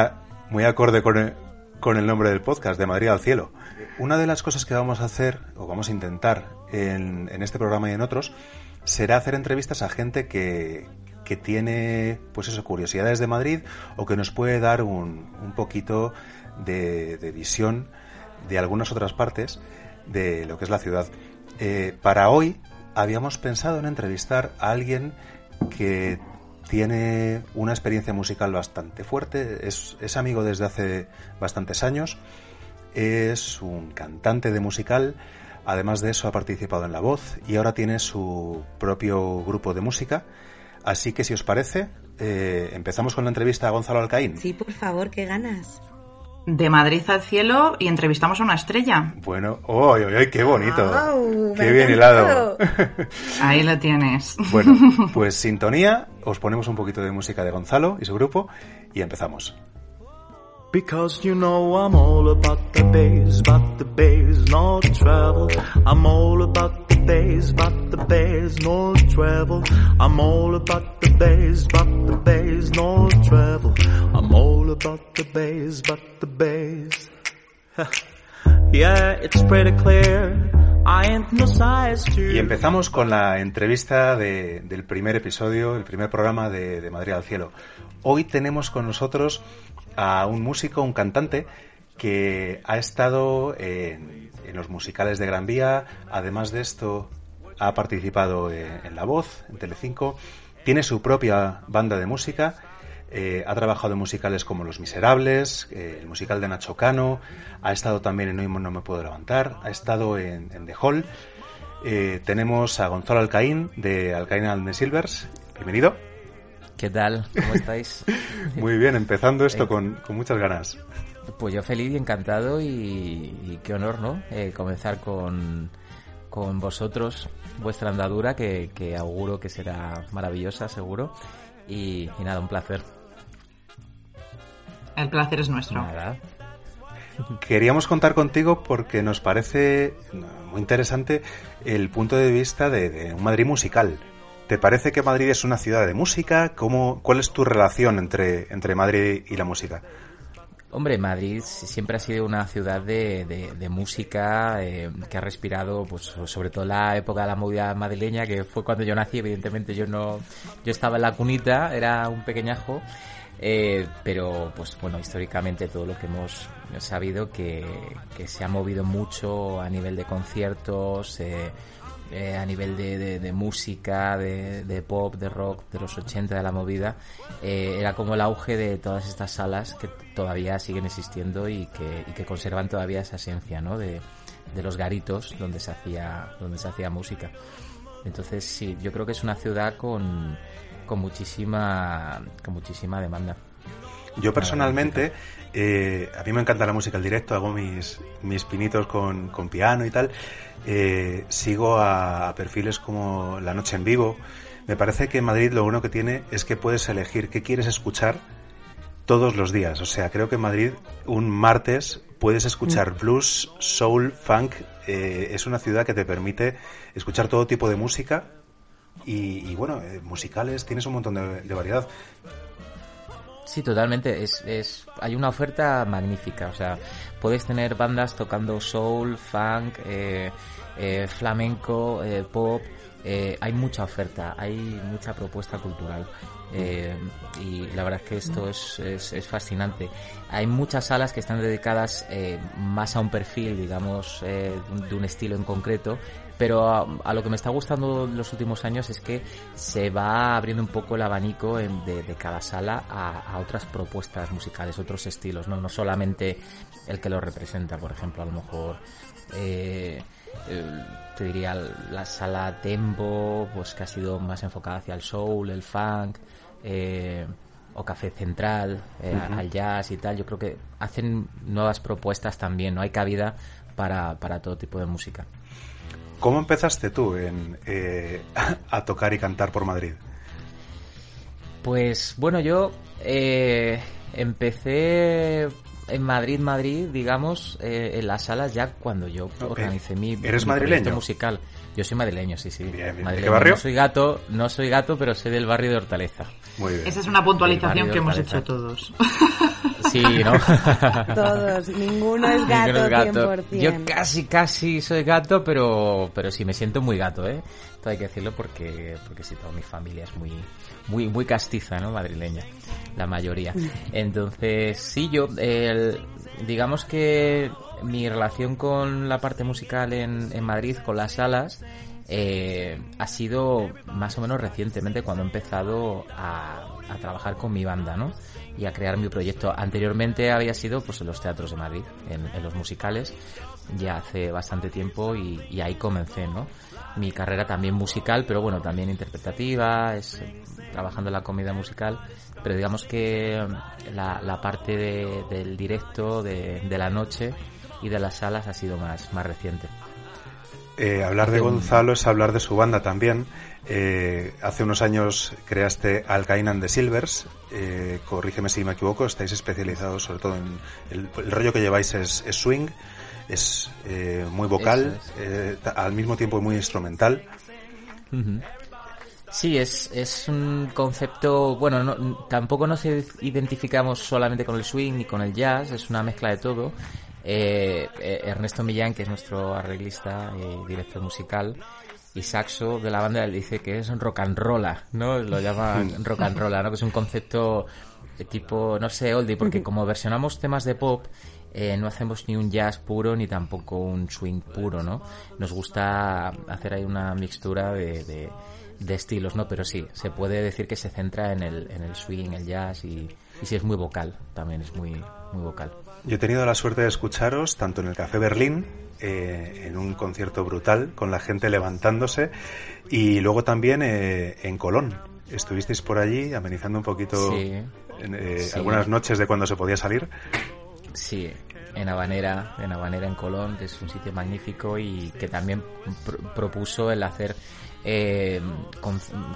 muy acorde con el, con el nombre del podcast, de Madrid al cielo. Una de las cosas que vamos a hacer, o vamos a intentar en, en este programa y en otros, será hacer entrevistas a gente que, que tiene, pues eso, curiosidades de Madrid o que nos puede dar un, un poquito de, de, visión de algunas otras partes de lo que es la ciudad. Eh, para hoy habíamos pensado en entrevistar a alguien que tiene una experiencia musical bastante fuerte, es, amigo desde hace bastantes años, es un cantante de musical, además de eso ha participado en La Voz y ahora tiene su propio grupo de música. Así que si os parece, eh, empezamos con la entrevista a Gonzalo Alcaín. Sí, por favor, qué ganas de Madrid al cielo y entrevistamos a una estrella. Bueno, ¡ay, ay, qué bonito! ¡Qué bien hilado! Ahí lo tienes. Bueno, pues sintonía, os ponemos un poquito de música de Gonzalo y su grupo y empezamos. Because you know I'm all about the bass, about the bass, no travel. I'm all about the bass, about the bass, no travel. I'm all about the bass, about the bass, no travel. I'm all about the bass, about the bass. yeah, it's pretty clear. Y empezamos con la entrevista de, del primer episodio, el primer programa de, de Madrid al Cielo. Hoy tenemos con nosotros a un músico, un cantante, que ha estado en, los musicales de Gran Vía, además de esto ha participado en, La Voz, en Telecinco, tiene su propia banda de música, eh, ha trabajado en musicales como Los Miserables, eh, el musical de Nacho Cano, ha estado también en Hoy no me puedo levantar, ha estado en, The Hall. Eh, tenemos a Gonzalo Alcaín de Alcaín and the Silvers. Bienvenido. ¿Qué tal? ¿Cómo estáis? Muy bien, empezando esto con, muchas ganas. Pues yo feliz y encantado y, qué honor, ¿no? Comenzar con, con, vosotros, vuestra andadura, que, auguro que será maravillosa, seguro. Y, nada, un placer. El placer es nuestro. Queríamos contar contigo porque nos parece muy interesante el punto de vista de, un Madrid musical. ¿Te parece que Madrid es una ciudad de música? ¿Cómo, ¿Cuál es tu relación entre, entre Madrid y la música? Hombre, Madrid siempre ha sido una ciudad de, de, música eh, que ha respirado, pues sobre todo la época de la movida madrileña, que fue cuando yo nací. Evidentemente, yo no, yo estaba en la cunita, era un pequeñajo, eh, pero pues bueno, históricamente todo lo que hemos sabido que, se ha movido mucho a nivel de conciertos. Eh, eh, a nivel de, de, música, de, de, pop, de rock, de los 80, de la movida, era como el auge de todas estas salas que todavía siguen existiendo y que, y que conservan todavía esa esencia, ¿no? De los garitos donde se hacía, donde se hacía música. Entonces sí, yo creo que es una ciudad con, con muchísima, con muchísima demanda. Yo personalmente, eh, a mí me encanta la música al directo, hago mis, mis pinitos con, con piano y tal. Eh, sigo a, perfiles como La Noche en Vivo. Me parece que en Madrid lo bueno que tiene es que puedes elegir qué quieres escuchar todos los días. O sea, creo que en Madrid un martes puedes escuchar mm. blues, soul, funk. Eh, es una ciudad que te permite escuchar todo tipo de música y, bueno, eh, musicales, tienes un montón de, variedad. Sí, totalmente. Es, es, hay una oferta magnífica. O sea, puedes tener bandas tocando soul, funk, eh, eh, flamenco, pop. hay mucha oferta, hay mucha propuesta cultural. y la verdad es que esto es, es, fascinante. Hay muchas salas que están dedicadas más a un perfil, digamos, de un estilo en concreto, pero a, lo que me está gustando los últimos años es que se va abriendo un poco el abanico de, cada sala a, otras propuestas musicales, otros estilos, no, no solamente el que lo representa, por ejemplo, a lo mejor eh, te diría la sala Tempo, pues que ha sido más enfocada hacia el soul, el funk, eh, o Café Central, eh, al jazz y tal. Yo creo que hacen nuevas propuestas también, no hay cabida para, para todo tipo de música. ¿Cómo empezaste tú en, eh, a tocar y cantar por Madrid? Pues bueno, yo eh, empecé en Madrid, Madrid, digamos, eh, en las salas ya cuando yo organicé mi, ¿Eres madrileño? musical. Yo soy madrileño, sí, sí. Bien, ¿De qué barrio? No soy gato, no soy gato, pero soy del barrio de Hortaleza. Muy bien. Esa es una puntualización que hemos hecho todos. Sí, ¿no? todos, ninguno es gato, Yo casi, casi soy gato, pero, pero sí, me siento muy gato, ¿eh? Todo hay que decirlo porque, porque sí, toda mi familia es muy, muy, muy castiza, ¿no? Madrileña, la mayoría. Entonces, sí, yo, digamos que mi relación con la parte musical en, en Madrid, con las salas, eh, ha sido más o menos recientemente cuando he empezado a, trabajar con mi banda, ¿no? Y a crear mi proyecto. Anteriormente había sido pues en los teatros de Madrid, en, los musicales, ya hace bastante tiempo y, ahí comencé, ¿no? Mi carrera también musical, pero bueno, también interpretativa, es trabajando en la comedia musical, pero digamos que la, la parte de, del directo, de, de la noche, y de las salas ha sido más, más reciente. Eh, hablar de Gonzalo es hablar de su banda también. Eh, hace unos años creaste Alcainan de Silvers. Eh, corrígeme si me equivoco, estáis especializados sobre todo en. El, rollo que lleváis es, swing, es muy vocal, al mismo tiempo muy instrumental. Sí, es, es un concepto, bueno, no, tampoco nos identificamos solamente con el swing ni con el jazz, es una mezcla de todo. Eh, eh, Ernesto Millán, que es nuestro arreglista y director musical, y saxo de la banda, dice que es rock and roll, ¿no? Lo llaman rock and roll, ¿no? Que es un concepto de tipo, no sé, oldie, porque como versionamos temas de pop, eh, no hacemos ni un jazz puro ni tampoco un swing puro, ¿no? Nos gusta hacer ahí una mixtura de, de, estilos, ¿no? Pero sí, se puede decir que se centra en el, en el swing, el jazz y, y sí es muy vocal, también es muy, muy vocal. Yo he tenido la suerte de escucharos tanto en el Café Berlín, eh, en un concierto brutal, con la gente levantándose, y luego también eh, en Colón. Estuvisteis por allí amenizando un poquito eh, algunas noches de cuando se podía salir. Sí, en Habanera, en Habanera en Colón, que es un sitio magnífico y que también propuso el hacer eh,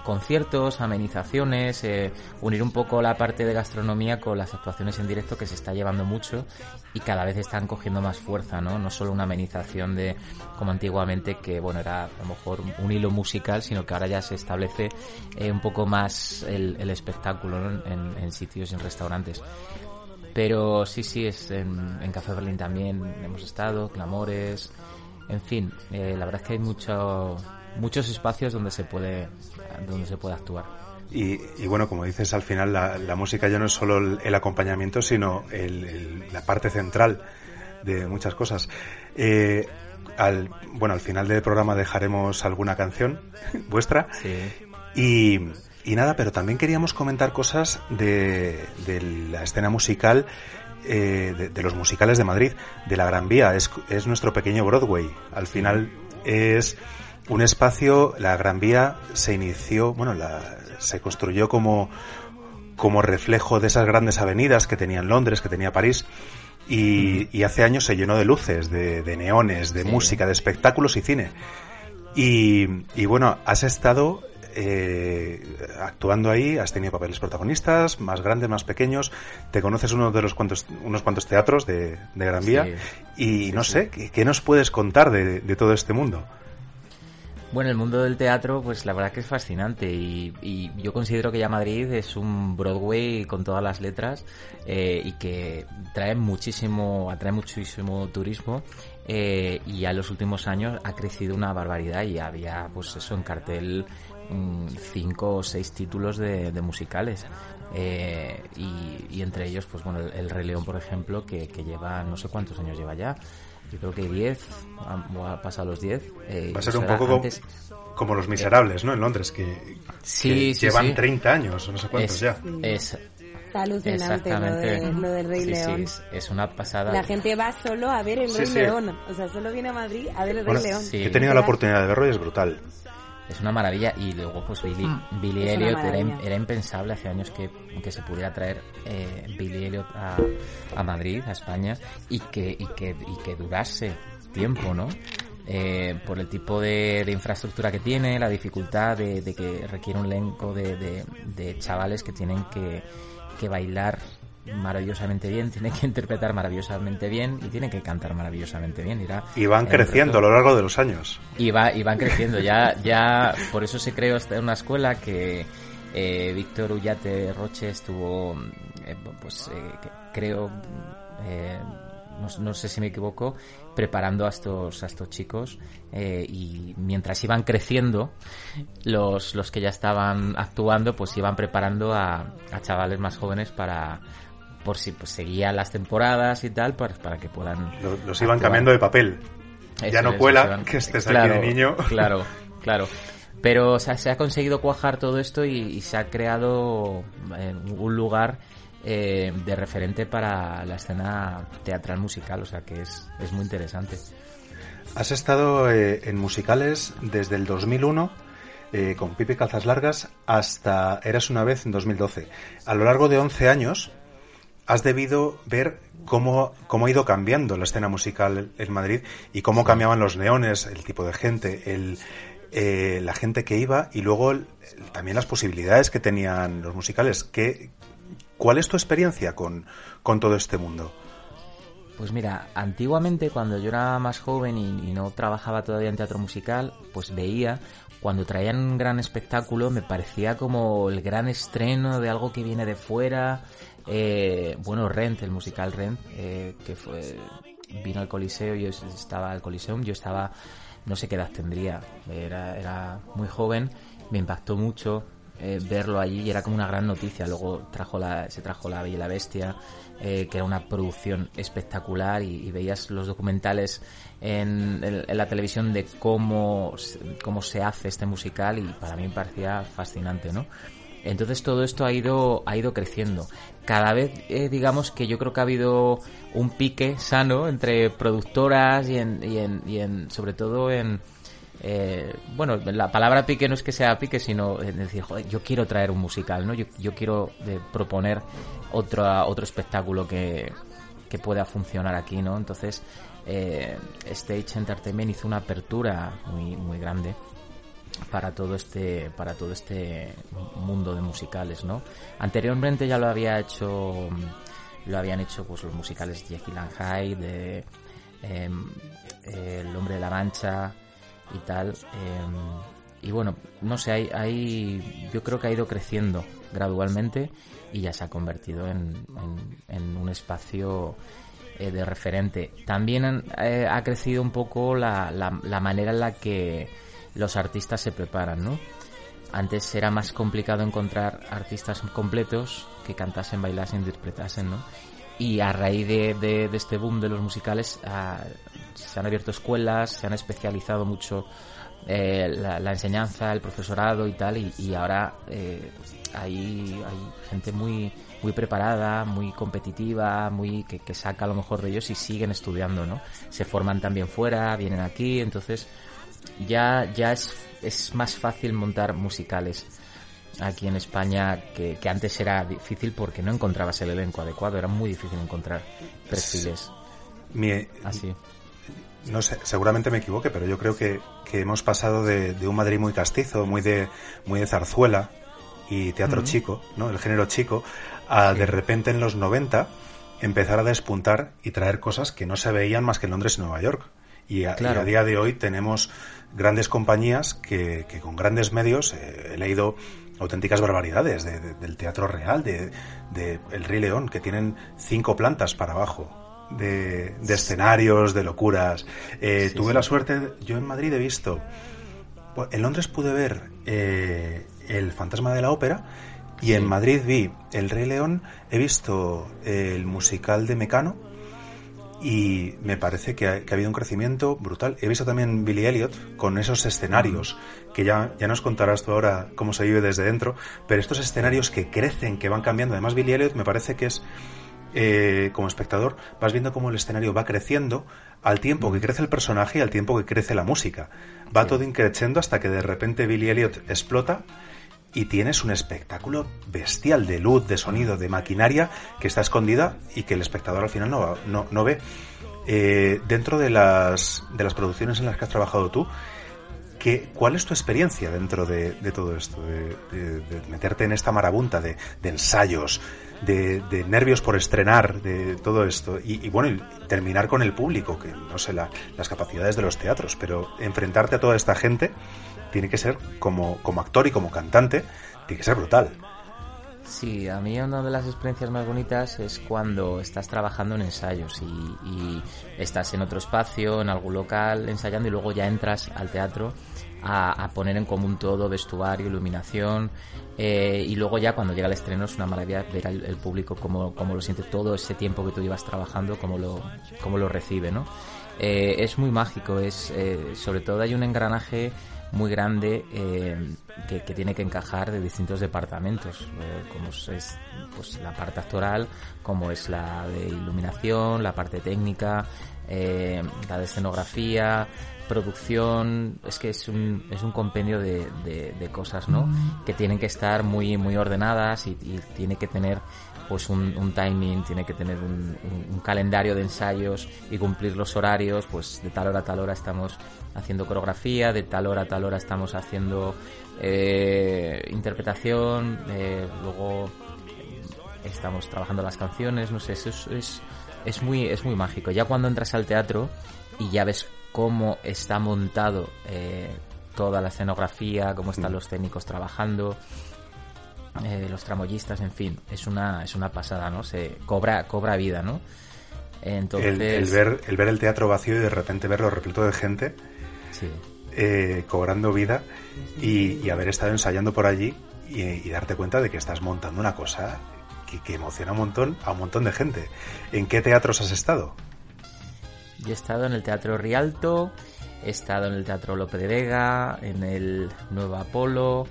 conciertos, amenizaciones, eh, unir un poco la parte de gastronomía con las actuaciones en directo que se está llevando mucho y cada vez están cogiendo más fuerza, ¿no? No solo una amenización de como antiguamente que bueno era a lo mejor un hilo musical, sino que ahora ya se establece eh, un poco más el, espectáculo en, en sitios y en restaurantes. Pero sí, sí, es en, Café Berlín también hemos estado, Clamores, en fin, eh, la verdad es que hay mucho, muchos espacios donde se puede, donde se puede actuar. Y, bueno, como dices, al final la, música ya no es solo el, acompañamiento, sino la parte central de muchas cosas. Eh, al, bueno, al final del programa dejaremos alguna canción vuestra. Sí. Y, y nada, pero también queríamos comentar cosas de, la escena musical, eh, de, los musicales de Madrid, de la Gran Vía. Es, es nuestro pequeño Broadway. Al final es un espacio, la Gran Vía se inició, bueno, la, se construyó como, como reflejo de esas grandes avenidas que tenía en Londres, que tenía París. Y, hace años se llenó de luces, de, neones, de música, de espectáculos y cine. Y, y bueno, has estado eh, actuando ahí, has tenido papeles protagonistas, más grandes, más pequeños, te conoces uno de los cuantos, unos cuantos teatros de, Gran Vía y no sé, ¿qué, nos puedes contar de, todo este mundo? Bueno, el mundo del teatro, pues la verdad que es fascinante y, yo considero que ya Madrid es un Broadway con todas las letras eh, y que trae muchísimo, atrae muchísimo turismo eh, y ya en los últimos años ha crecido una barbaridad y había pues eso en cartel cinco o seis títulos de, de eh, y, entre ellos, pues bueno, el, Rey León, por ejemplo, que, lleva no sé cuántos años lleva ya. Yo creo que 10, ha, pasado los 10. Eh, Va a ser un poco como, Los Miserables, ¿no? En Londres, que, sí, llevan 30 años, no sé cuántos ya. Es, Está alucinante lo, del Rey León. es una pasada. La gente va solo a ver el Rey León. O sea, solo viene a Madrid a ver el Rey León. He tenido la oportunidad de verlo y es brutal es una maravilla y luego pues Billy, mm. Billy Elliot era, impensable hace años que, que se pudiera traer eh, Billy Elliot a, a, Madrid, a España y que, y que, y que durase tiempo, ¿no? Eh, por el tipo de, de, infraestructura que tiene, la dificultad de, de que requiere un elenco de, de, de chavales que tienen que, que bailar maravillosamente bien, tiene que interpretar maravillosamente bien y tiene que cantar maravillosamente bien. Irá y van creciendo a lo largo de los años. Y, va, y van creciendo. Ya, ya por eso se creó una escuela que eh, Víctor Ullate Roche estuvo, eh, pues eh, creo, no, no, sé si me equivoco, preparando a estos, a estos chicos y mientras iban creciendo, los, los que ya estaban actuando, pues iban preparando a, a chavales más jóvenes para por si pues, seguían las temporadas y tal, para, para que puedan... Los, iban cambiando de papel. ya no cuela que estés claro, aquí de niño. Claro, claro. Pero se ha conseguido cuajar todo esto y, se ha creado eh, un lugar eh, de referente para la escena teatral musical, o sea que es, es muy interesante. Has estado eh, en musicales desde el 2001 con Pipe Calzas Largas hasta Eras una vez en 2012. A lo largo de 11 años has debido ver cómo, cómo ha ido cambiando la escena musical en Madrid y cómo cambiaban los neones, el tipo de gente, el, eh, la gente que iba y luego también las posibilidades que tenían los musicales. ¿Qué, ¿Cuál es tu experiencia con, con todo este mundo? Pues mira, antiguamente cuando yo era más joven y, no trabajaba todavía en teatro musical, pues veía cuando traían un gran espectáculo me parecía como el gran estreno de algo que viene de fuera, eh, bueno, Rent, el musical Rent, eh, que fue vino al Coliseo, yo estaba al Coliseum, yo estaba, no sé qué edad tendría, era, era muy joven, me impactó mucho eh, verlo allí y era como una gran noticia. Luego trajo la, se trajo La Bella y la Bestia, que era una producción espectacular y, veías los documentales en, la televisión de cómo, cómo se hace este musical y para mí parecía fascinante, ¿no? Entonces todo esto ha ido, ha ido creciendo. Cada vez, eh, digamos que yo creo que ha habido un pique sano entre productoras y en, y en, y en sobre todo en, eh, bueno, la palabra pique no es que sea pique, sino decir, joder, yo quiero traer un musical, ¿no? Yo, yo quiero eh, proponer otro, otro espectáculo que, que pueda funcionar aquí, ¿no? Entonces, eh, Stage Entertainment hizo una apertura muy, muy grande para todo este para todo este mundo de musicales no anteriormente ya lo había hecho lo habían hecho pues los musicales Jekyll and de em, El hombre de la mancha y tal em, y bueno no sé hay, hay yo creo que ha ido creciendo gradualmente y ya se ha convertido en, en, un espacio eh, de referente. También eh, ha crecido un poco la, la, la manera en la que los artistas se preparan, ¿no? Antes era más complicado encontrar artistas completos que cantasen, bailasen, interpretasen, ¿no? Y a raíz de, este boom de los musicales ah, se han abierto escuelas, se han especializado mucho eh, la, enseñanza, el profesorado y tal, y, ahora eh, hay, gente muy muy preparada, muy competitiva, muy que, que, saca lo mejor de ellos y siguen estudiando, ¿no? Se forman también fuera, vienen aquí, entonces ya, ya es, es más fácil montar musicales aquí en España que, antes era difícil porque no encontrabas el elenco adecuado, era muy difícil encontrar perfiles así. No sé, seguramente me equivoque, pero yo creo que, hemos pasado de, un Madrid muy castizo, muy de, muy de zarzuela y teatro chico, ¿no? El género chico, a de repente en los 90 empezar a despuntar y traer cosas que no se veían más que en Londres y Nueva York. Y a, día de hoy tenemos grandes compañías que, con grandes medios, eh, he leído auténticas barbaridades del teatro real, de, El Rey León, que tienen cinco plantas para abajo. De, escenarios, de locuras. Eh, tuve la suerte, yo en Madrid he visto, en Londres pude ver eh, El Fantasma de la Ópera y en Madrid vi El Rey León, he visto el musical de Mecano, y me parece que ha, habido un crecimiento brutal. He visto también Billy Elliot con esos escenarios, que ya, ya nos contarás tú ahora cómo se vive desde dentro, pero estos escenarios que crecen, que van cambiando. Además, Billy Elliot me parece que es, eh, como espectador, vas viendo cómo el escenario va creciendo al tiempo que crece el personaje y al tiempo que crece la música. Va todo increciendo hasta que de repente Billy Elliot explota y tienes un espectáculo bestial de luz, de sonido, de maquinaria que está escondida y que el espectador al final no, no, ve. Eh, dentro de las, de las producciones en las que has trabajado tú, ¿qué, ¿cuál es tu experiencia dentro de, todo esto? De, meterte en esta marabunta de, ensayos, de, nervios por estrenar, de todo esto. Y, bueno, terminar con el público, que no sé las capacidades de los teatros, pero enfrentarte a toda esta gente tiene que ser, como, como actor y como cantante, tiene que ser brutal. Sí, a mí una de las experiencias más bonitas es cuando estás trabajando en ensayos y, estás en otro espacio, en algún local, ensayando y luego ya entras al teatro a, poner en común todo, vestuario, iluminación eh, y luego ya cuando llega el estreno es una maravilla ver al el público cómo, cómo, lo siente todo ese tiempo que tú llevas trabajando, cómo lo, cómo lo recibe, ¿no? Eh, es muy mágico, es eh, sobre todo hay un engranaje muy grande eh, que, tiene que encajar de distintos departamentos, eh, como es pues, la parte actoral, como es la de iluminación, la parte técnica, eh, la de escenografía, producción, es que es un, es un compendio de, de, cosas, ¿no? Que tienen que estar muy, muy ordenadas y, y tiene que tener pues un, un, timing, tiene que tener un, un, calendario de ensayos y cumplir los horarios, pues de tal hora a tal hora estamos haciendo coreografía, de tal hora a tal hora estamos haciendo eh, interpretación, eh, luego estamos trabajando las canciones, no sé, eso es, es, muy, es muy mágico. Ya cuando entras al teatro y ya ves cómo está montado eh, toda la escenografía, cómo están los técnicos trabajando, los tramoyistas, en fin, es una, es una pasada, ¿no? Se cobra, cobra vida, ¿no? Entonces... El, ver, el ver el teatro vacío y de repente verlo repleto de gente eh, cobrando vida y, haber estado ensayando por allí y, darte cuenta de que estás montando una cosa que, emociona un montón a un montón de gente. ¿En qué teatros has estado? Yo he estado en el Teatro Rialto, he estado en el Teatro Lope de Vega, en el Nuevo Apolo,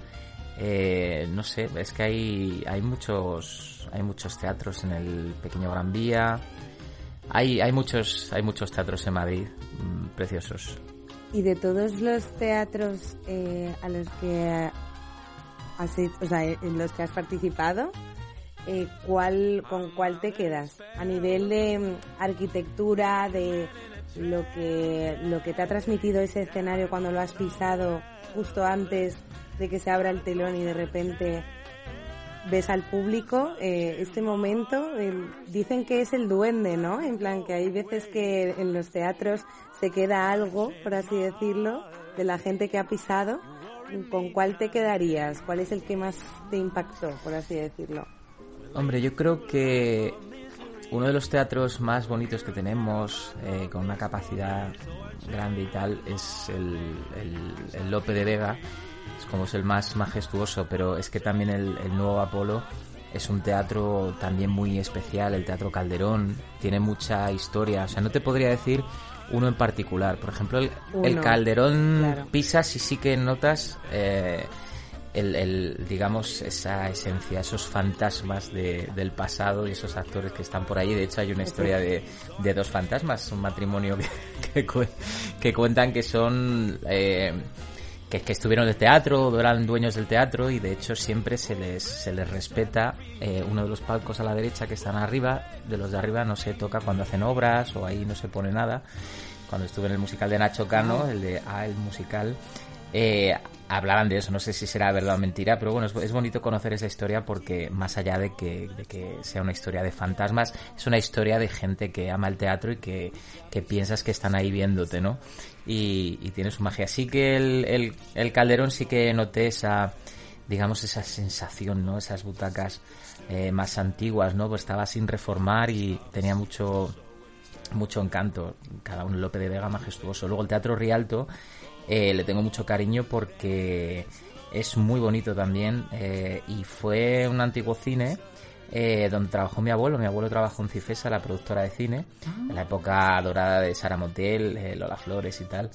eh, no sé, es que hay, hay muchos hay muchos teatros en el Pequeño Gran Vía, hay, hay muchos hay muchos teatros en Madrid mm, preciosos. Y de todos los teatros eh, a los que has, en los que has participado, eh, ¿cuál, ¿con cuál te quedas? A nivel de mm, arquitectura, de lo que, lo que te ha transmitido ese escenario cuando lo has pisado justo antes de que se abra el telón y de repente ves al público, eh, este momento, eh, dicen que es el duende, ¿no? En plan que hay veces que en los teatros se queda algo, por así decirlo, de la gente que ha pisado. ¿Con cuál te quedarías? ¿Cuál es el que más te impactó, por así decirlo? Hombre, yo creo que uno de los teatros más bonitos que tenemos, eh, con una capacidad grande y tal, es el, el, Lope de Vega. Es como es el más majestuoso, pero es que también el, el nuevo Apolo es un teatro también muy especial, el Teatro Calderón, tiene mucha historia. O sea, no te podría decir uno en particular. Por ejemplo, el, Calderón pisas y sí que notas eh, el, digamos, esa esencia, esos fantasmas del pasado y esos actores que están por ahí. De hecho, hay una historia de, dos fantasmas, un matrimonio que, que, cuentan que son... Eh, que, que, estuvieron el teatro, eran dueños del teatro y de hecho siempre se les, se les respeta eh, uno de los palcos a la derecha que están arriba, de los de arriba no se toca cuando hacen obras o ahí no se pone nada. Cuando estuve en el musical de Nacho Cano, el de A, el musical, eh, hablaban de eso, no sé si será verdad o mentira, pero bueno, es, bonito conocer esa historia porque más allá de que, de que, sea una historia de fantasmas, es una historia de gente que ama el teatro y que, que piensas que están ahí viéndote, ¿no? Y, y tiene su magia. Así que el, el, el, Calderón sí que noté esa, digamos, esa sensación, ¿no? Esas butacas eh, más antiguas, ¿no? Pues estaba sin reformar y tenía mucho mucho encanto, cada uno Lope de Vega majestuoso. Luego el Teatro Rialto eh, le tengo mucho cariño porque es muy bonito también eh, y fue un antiguo cine eh, donde trabajó mi abuelo. Mi abuelo trabajó en Cifesa, la productora de cine, en la época dorada de Sara Montiel, Lola Flores y tal.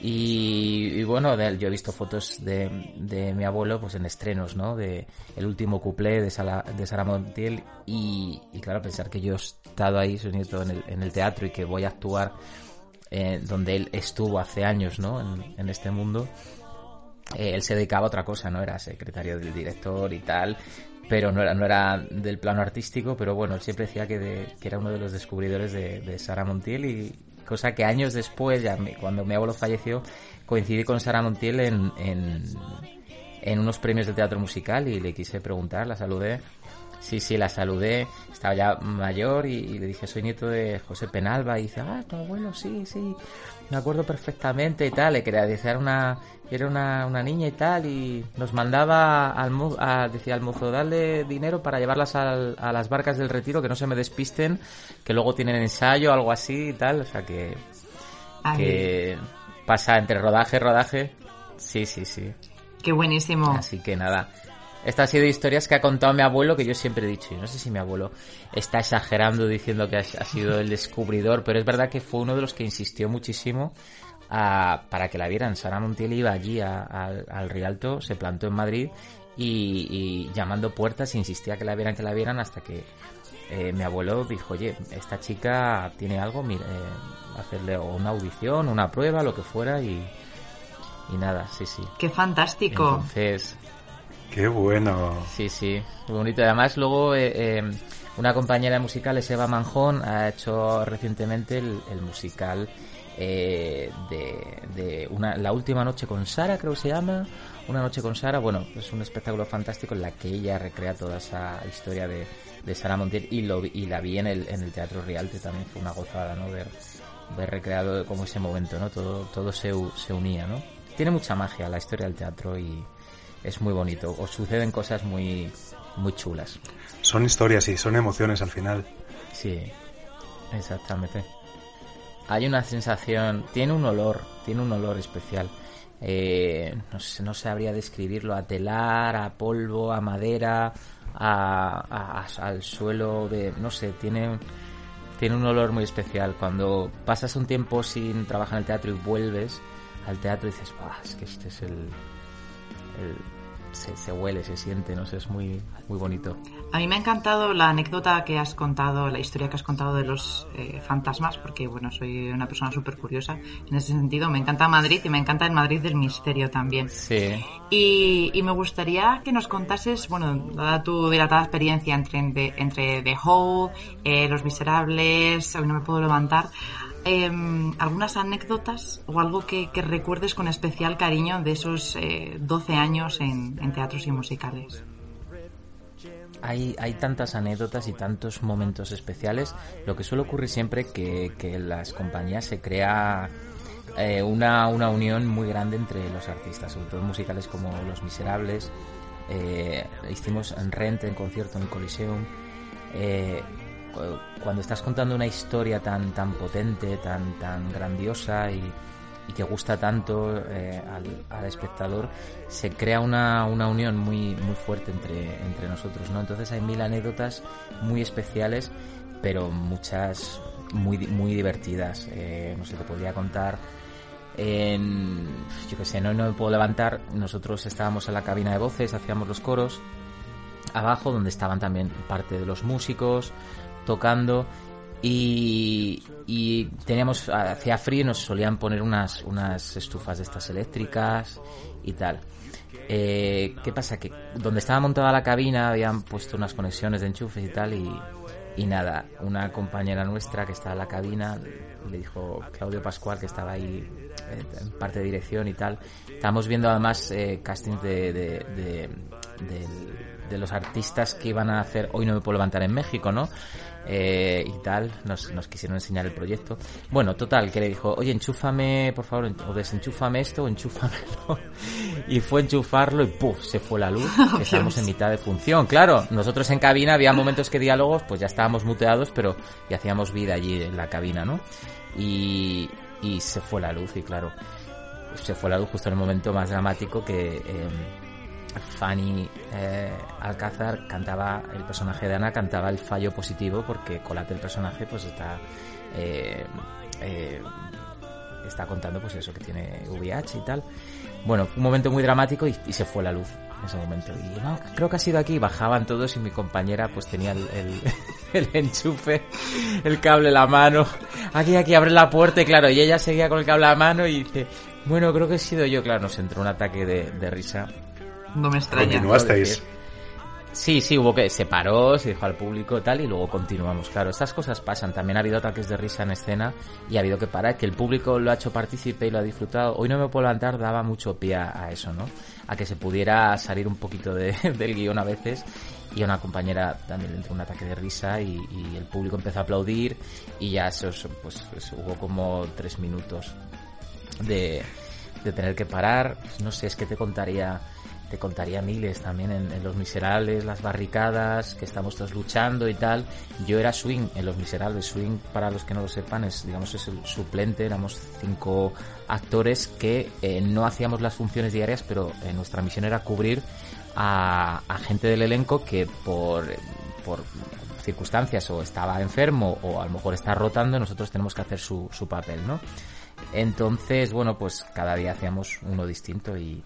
Y, bueno, yo he visto fotos de, de, mi abuelo pues en estrenos, ¿no? De el último cuplé de, Sara, de Sara Montiel y, claro, pensar que yo he estado ahí, soy nieto en el, en el teatro y que voy a actuar eh, donde él estuvo hace años, ¿no? En, este mundo. Eh, él se dedicaba a otra cosa, ¿no? Era secretario del director y tal, pero no era, no era del plano artístico, pero bueno, él siempre decía que, que era uno de los descubridores de, de Sara Montiel y, cosa que años después, ya cuando mi abuelo falleció, coincidí con Sara Montiel en, en, unos premios de teatro musical y le quise preguntar, la saludé. Sí, sí, la saludé, estaba ya mayor y, le dije, soy nieto de José Penalba y dice, ah, tu abuelo, sí, sí, me acuerdo perfectamente y tal, le quería decir una, era una, una niña y tal, y nos mandaba al, a, decía al mozo, darle dinero para llevarlas a las barcas del retiro, que no se me despisten, que luego tienen ensayo algo así y tal, o sea que, que pasa entre rodaje rodaje. Sí, sí, sí. Qué buenísimo. Así que nada. Esta ha sido historias que ha contado mi abuelo que yo siempre he dicho. Y no sé si mi abuelo está exagerando diciendo que ha, sido el descubridor, pero es verdad que fue uno de los que insistió muchísimo para que la vieran. Sara Montiel iba allí al Rialto, se plantó en Madrid y, llamando puertas insistía que la vieran, que la vieran hasta que eh, mi abuelo dijo, oye, esta chica tiene algo, mire, eh, hacerle una audición, una prueba, lo que fuera y, y nada, sí, sí. Qué fantástico. Entonces, Qué bueno. Sí, sí, muy bonito. Además, luego eh, eh, una compañera musical, Eva Manjón, ha hecho recientemente el, musical eh, de, una, La última noche con Sara, creo que se llama. Una noche con Sara, bueno, es un espectáculo fantástico en la que ella recrea toda esa historia de, de Sara Montiel y, lo, y la vi en el, en el Teatro Rialte, también fue una gozada, ¿no? Ver, ver recreado como ese momento, ¿no? Todo, todo se, se unía, ¿no? Tiene mucha magia la historia del teatro y, es muy bonito. O suceden cosas muy, muy chulas. Son historias y son emociones al final. Sí, exactamente. Hay una sensación, tiene un olor, tiene un olor especial. Eh, no, sé, no sabría describirlo, a telar, a polvo, a madera, a, al suelo de, no sé, tiene, tiene un olor muy especial. Cuando pasas un tiempo sin trabajar en el teatro y vuelves al teatro y dices, es que este es el, se, huele, se siente, no sé, es muy, muy bonito. A mí me ha encantado la anécdota que has contado, la historia que has contado de los eh, fantasmas, porque bueno, soy una persona súper curiosa en ese sentido. Me encanta Madrid y me encanta el Madrid del misterio también. Sí. Y, y me gustaría que nos contases, bueno, dada tu dilatada experiencia entre, entre The Hole, eh, Los Miserables, hoy no me puedo levantar, Em, algunas anécdotas o algo que, recuerdes con especial cariño de esos 12 eh, años en, teatros y musicales. Hay, hay tantas anécdotas y tantos momentos especiales. Lo que suele ocurrir siempre que, que en las compañías se crea eh, una, una, unión muy grande entre los artistas, sobre todo musicales como Los Miserables. Eh, hicimos en Rent en concierto en el Coliseum. Eh, cuando estás contando una historia tan, tan potente, tan, tan grandiosa y, que gusta tanto eh, al, espectador, se crea una, una, unión muy, muy fuerte entre, entre nosotros, ¿no? Entonces hay mil anécdotas muy especiales, pero muchas muy, muy divertidas. Eh, no sé, te podría contar yo qué sé, no, no me puedo levantar, nosotros estábamos en la cabina de voces, hacíamos los coros, abajo donde estaban también parte de los músicos, tocando y, teníamos, hacía frío y nos solían poner unas, unas estufas de estas eléctricas y tal. Eh, ¿Qué pasa? Que donde estaba montada la cabina habían puesto unas conexiones de enchufes y tal y, y nada, una compañera nuestra que estaba en la cabina le dijo Claudio Pascual que estaba ahí eh, en parte de dirección y tal. Estábamos viendo además eh, castings de, de, de, los artistas que iban a hacer Hoy no me puedo levantar en México, ¿no? Eh, y tal, nos, nos quisieron enseñar el proyecto. Bueno, total, que le dijo, oye, enchúfame, por favor, o desenchúfame esto o enchúfamelo. y fue enchufarlo y ¡puf! se fue la luz. Oh, Estamos en mitad de función. Claro, nosotros en cabina había momentos que diálogos, pues ya estábamos muteados, pero ya hacíamos vida allí en la cabina, ¿no? Y, y se fue la luz y claro, se fue la luz justo en el momento más dramático que... Eh, Fanny eh, Alcázar cantaba, el personaje de Ana cantaba el fallo positivo porque Colate el personaje pues está eh, eh, está contando pues eso que tiene VIH y tal. Bueno, un momento muy dramático y, se fue la luz en ese momento. Y no, creo que ha sido aquí. Bajaban todos y mi compañera pues tenía el, el, enchufe, el cable en la mano. Aquí, aquí, abre la puerta y claro, y ella seguía con el cable a la mano y dice, bueno, creo que he sido yo. Claro, nos entró un ataque de, de risa no me extraña. Continuasteis. Sí, sí, hubo que se paró, se dijo al público tal y luego continuamos. Claro, estas cosas pasan. También ha habido ataques de risa en escena y ha habido que parar, que el público lo ha hecho partícipe y lo ha disfrutado. Hoy no me puedo levantar, daba mucho pie a eso, ¿no? A que se pudiera salir un poquito de, del guion a veces y a una compañera también le entró un ataque de risa y, el público empezó a aplaudir y ya eso, pues, hubo como tres minutos de, de tener que parar. No sé, es que te contaría te contaría miles también en, Los Miserables, las barricadas, que estamos todos luchando y tal. Yo era swing en Los Miserables. Swing, para los que no lo sepan, es, digamos, es el suplente. Éramos cinco actores que eh, no hacíamos las funciones diarias, pero eh, nuestra misión era cubrir a, gente del elenco que por, por circunstancias o estaba enfermo o a lo mejor está rotando, nosotros tenemos que hacer su, su papel, ¿no? Entonces, bueno, pues cada día hacíamos uno distinto y,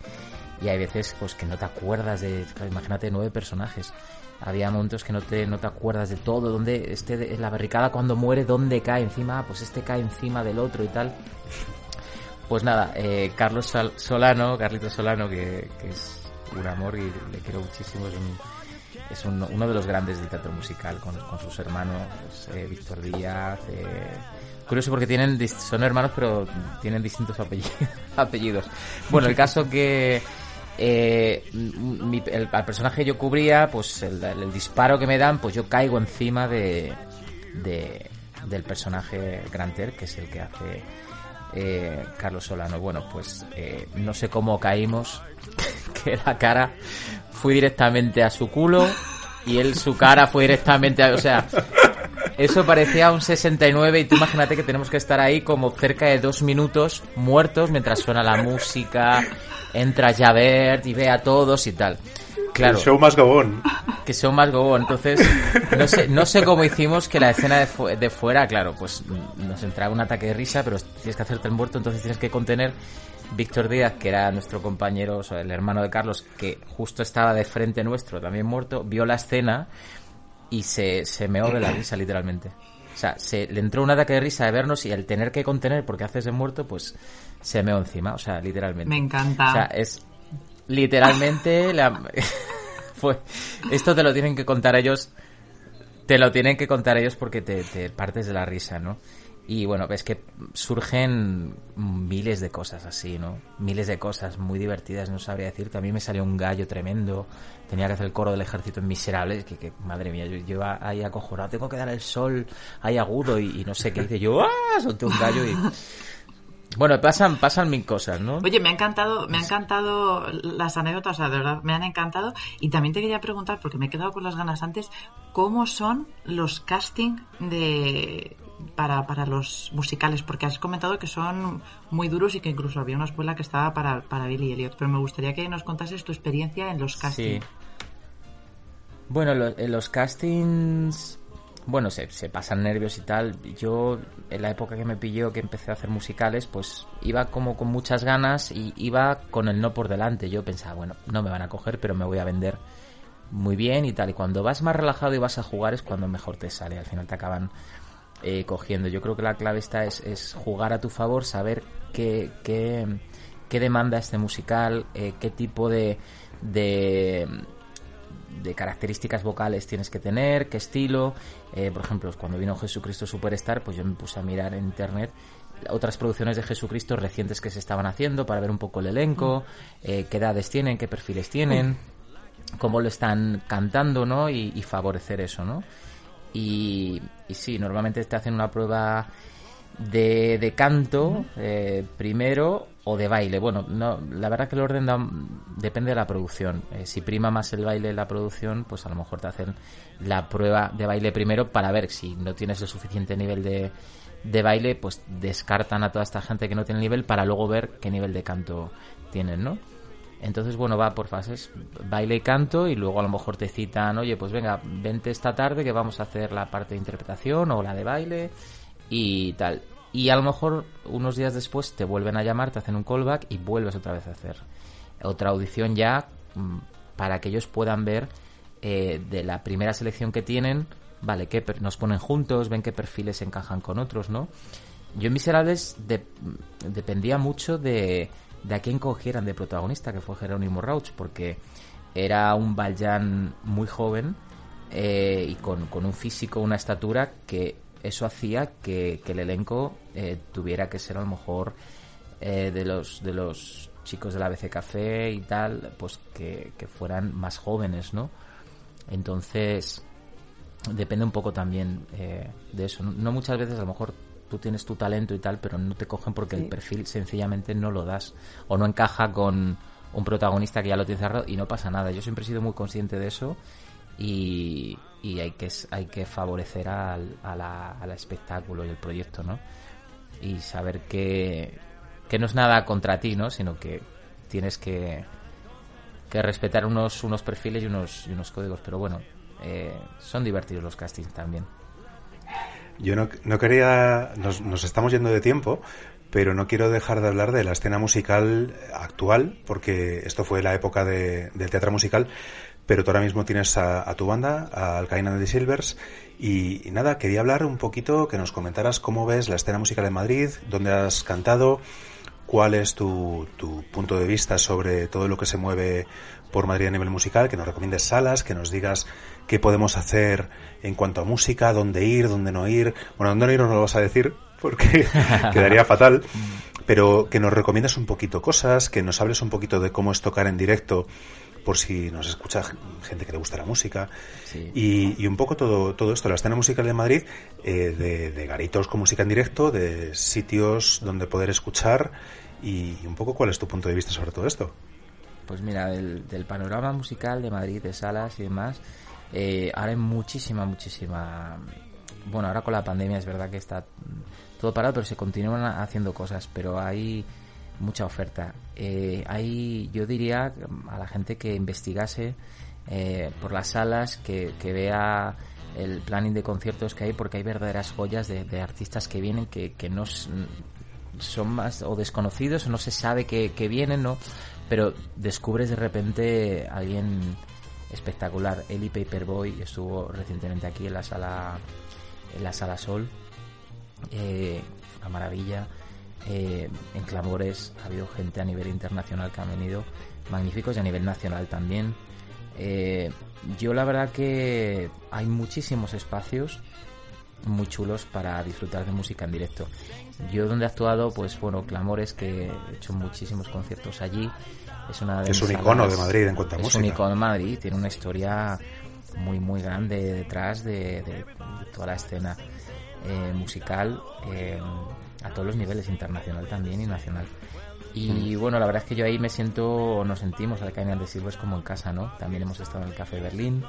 y hay veces pues que no te acuerdas de, imagínate, nueve personajes. Había momentos que no te, no te acuerdas de todo, donde este, la barricada cuando muere, dónde cae encima, pues este cae encima del otro y tal. Pues nada, eh, Carlos Solano, Carlito Solano, que, es un amor y le quiero muchísimo, es, es uno de los grandes del teatro musical con, sus hermanos, eh, Víctor Díaz, eh, curioso porque tienen son hermanos pero tienen distintos apellidos. Bueno, el caso que eh, el, al personaje yo cubría, pues el, disparo que me dan, pues yo caigo encima de, del personaje Granter, que es el que hace eh, Carlos Solano. Bueno, pues eh, no sé cómo caímos, que la cara fui directamente a su culo y él su cara fue directamente a, o sea, eso parecía un 69 y tú imagínate que tenemos que estar ahí como cerca de dos minutos muertos mientras suena la música, entra Javert y ve a todos y tal. Claro. Que show más gobón. Que show más gobón. Entonces, no sé, no sé cómo hicimos que la escena de, de fuera, claro, pues nos entraba un ataque de risa, pero tienes que hacerte el muerto, entonces tienes que contener Víctor Díaz, que era nuestro compañero, o sea, el hermano de Carlos, que justo estaba de frente nuestro, también muerto, vio la escena y se, se meó de la risa, literalmente. O sea, se, le entró un ataque de risa de vernos y el tener que contener porque haces de muerto, pues se meó encima, o sea, literalmente. Me encanta. O sea, es literalmente la... fue esto te lo tienen que contar ellos te lo tienen que contar ellos porque te, te partes de la risa no y bueno ves que surgen miles de cosas así no miles de cosas muy divertidas no sabría decirte a mí me salió un gallo tremendo tenía que hacer el coro del ejército en miserable que, que madre mía yo, yo ahí acojonado tengo que dar el sol ahí agudo y, y no sé qué hice yo ¡ah! solté un gallo y bueno, pasan, pasan mil cosas, ¿no? Oye, me ha encantado, me ha encantado las anécdotas, o sea, de verdad, me han encantado. Y también te quería preguntar, porque me he quedado con las ganas antes, ¿cómo son los castings de para, para los musicales? Porque has comentado que son muy duros y que incluso había una escuela que estaba para, para Billy Elliot. Pero me gustaría que nos contases tu experiencia en los castings. Sí. Bueno, lo- en los castings, bueno, se, se pasan nervios y tal. Yo, en la época que me pilló, que empecé a hacer musicales, pues iba como con muchas ganas y iba con el no por delante. Yo pensaba, bueno, no me van a coger, pero me voy a vender muy bien y tal. Y cuando vas más relajado y vas a jugar es cuando mejor te sale. Al final te acaban eh, cogiendo. Yo creo que la clave está es, es jugar a tu favor, saber qué, qué, qué demanda este musical, eh, qué tipo de, de, de características vocales tienes que tener, qué estilo. Eh, por ejemplo, cuando vino Jesucristo Superstar, pues yo me puse a mirar en internet otras producciones de Jesucristo recientes que se estaban haciendo para ver un poco el elenco, eh, qué edades tienen, qué perfiles tienen, cómo lo están cantando, ¿no? Y, y favorecer eso, ¿no? Y, y sí, normalmente te hacen una prueba de, de canto eh, primero o de baile. Bueno, no, la verdad que el orden da- depende de la producción. Eh, si prima más el baile en la producción, pues a lo mejor te hacen la prueba de baile primero para ver si no tienes el suficiente nivel de, de baile, pues descartan a toda esta gente que no tiene nivel para luego ver qué nivel de canto tienen, ¿no? Entonces, bueno, va por fases, baile y canto, y luego a lo mejor te citan, oye, pues venga, vente esta tarde que vamos a hacer la parte de interpretación o la de baile y tal. Y a lo mejor unos días después te vuelven a llamar, te hacen un callback y vuelves otra vez a hacer otra audición ya mm, para que ellos puedan ver eh, de la primera selección que tienen, vale, que nos ponen juntos, ven qué perfiles encajan con otros, ¿no? Yo en Miserables de- dependía mucho de, de a quién cogieran de protagonista, que fue Jerónimo Rauch, porque era un Valjean muy joven eh, y con, con un físico, una estatura que eso hacía que, que el elenco eh, tuviera que ser a lo mejor eh, de los de los chicos de la BC Café y tal, pues que, que fueran más jóvenes, ¿no? Entonces, depende un poco también eh, de eso. No muchas veces a lo mejor tú tienes tu talento y tal, pero no te cogen porque Sí. el perfil sencillamente no lo das o no encaja con un protagonista que ya lo tiene cerrado y no pasa nada. Yo siempre he sido muy consciente de eso y, y hay que hay que favorecer al, a la- al espectáculo y el proyecto, ¿no? Y saber que, que no es nada contra ti, ¿no? Sino que tienes que, que respetar unos, unos perfiles y unos, y unos códigos. Pero bueno, eh, son divertidos los castings también. Yo no, no quería, nos, nos estamos yendo de tiempo, pero no quiero dejar de hablar de la escena musical actual, porque esto fue la época de- del teatro musical, pero tú ahora mismo tienes a, a tu banda, a Alcaina de Silvers, y, y nada, quería hablar un poquito, que nos comentaras cómo ves la escena musical en Madrid, dónde has cantado, cuál es tu, tu punto de vista sobre todo lo que se mueve por Madrid a nivel musical, que nos recomiendes salas, que nos digas qué podemos hacer en cuanto a música, dónde ir, dónde no ir. Bueno, dónde no ir no lo vas a decir porque quedaría fatal, pero que nos recomiendes un poquito cosas, que nos hables un poquito de cómo es tocar en directo por si nos escucha gente que le gusta la música Sí. y, y un poco todo, todo esto, la escena musical de Madrid, eh, de, de garitos con música en directo, de sitios donde poder escuchar y un poco cuál es tu punto de vista sobre todo esto. Pues mira, del, panorama musical de Madrid, de salas y demás, eh, ahora hay muchísima, muchísima... Bueno, ahora con la pandemia es verdad que está todo parado, pero se continúan haciendo cosas, pero hay mucha oferta. Eh, hay, yo diría a la gente que investigase eh, por las salas, que, que vea el planning de conciertos que hay, porque hay verdaderas joyas de, artistas que vienen que, que no, son más o desconocidos no se sabe que, que vienen, ¿no? Pero descubres de repente a alguien espectacular. Eli Paperboy estuvo recientemente aquí en la sala en la sala Sol. Eh, a maravilla. Eh, en Clamores ha habido gente a nivel internacional que ha venido magníficos y a nivel nacional también. Eh, yo la verdad que hay muchísimos espacios muy chulos para disfrutar de música en directo. Yo donde he actuado, pues bueno, Clamores, que he hecho muchísimos conciertos allí. Es una de es un icono de Madrid en cuanto a es música. un icono de Madrid, tiene una historia muy muy grande detrás de, toda la escena eh, musical eh, a todos los niveles, internacional también y nacional. Y bueno, la verdad es que yo ahí me siento, nos sentimos al Cañón de Silvers como en casa, ¿no? También hemos estado en el Café Berlín,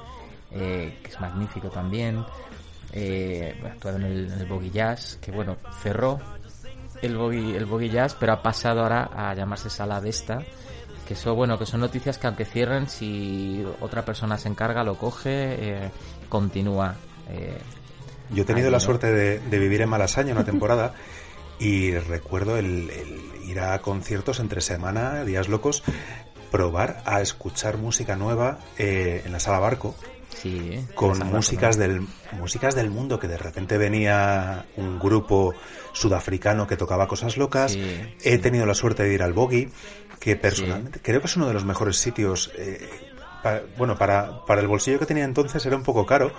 eh, que es magnífico también. Eh, actuado en el, en el Boggy Jazz, que bueno, cerró el Boggy, el Boggy Jazz, pero ha pasado ahora a llamarse Sala Vesta. Que eso, bueno, que son noticias que aunque cierren, si otra persona se encarga, lo coge, eh, continúa. eh, Yo he tenido Ahí, la ¿no? suerte de, de vivir en Malasaña una temporada y recuerdo el, el ir a conciertos entre semana, días locos, probar a escuchar música nueva eh, en la sala barco sí, con músicas del músicas del mundo que de repente venía un grupo sudafricano que tocaba cosas locas. Sí, He tenido la suerte de ir al Boggy, que personalmente creo que es uno de los mejores sitios. eh, bueno, para, para el bolsillo que tenía entonces era un poco caro,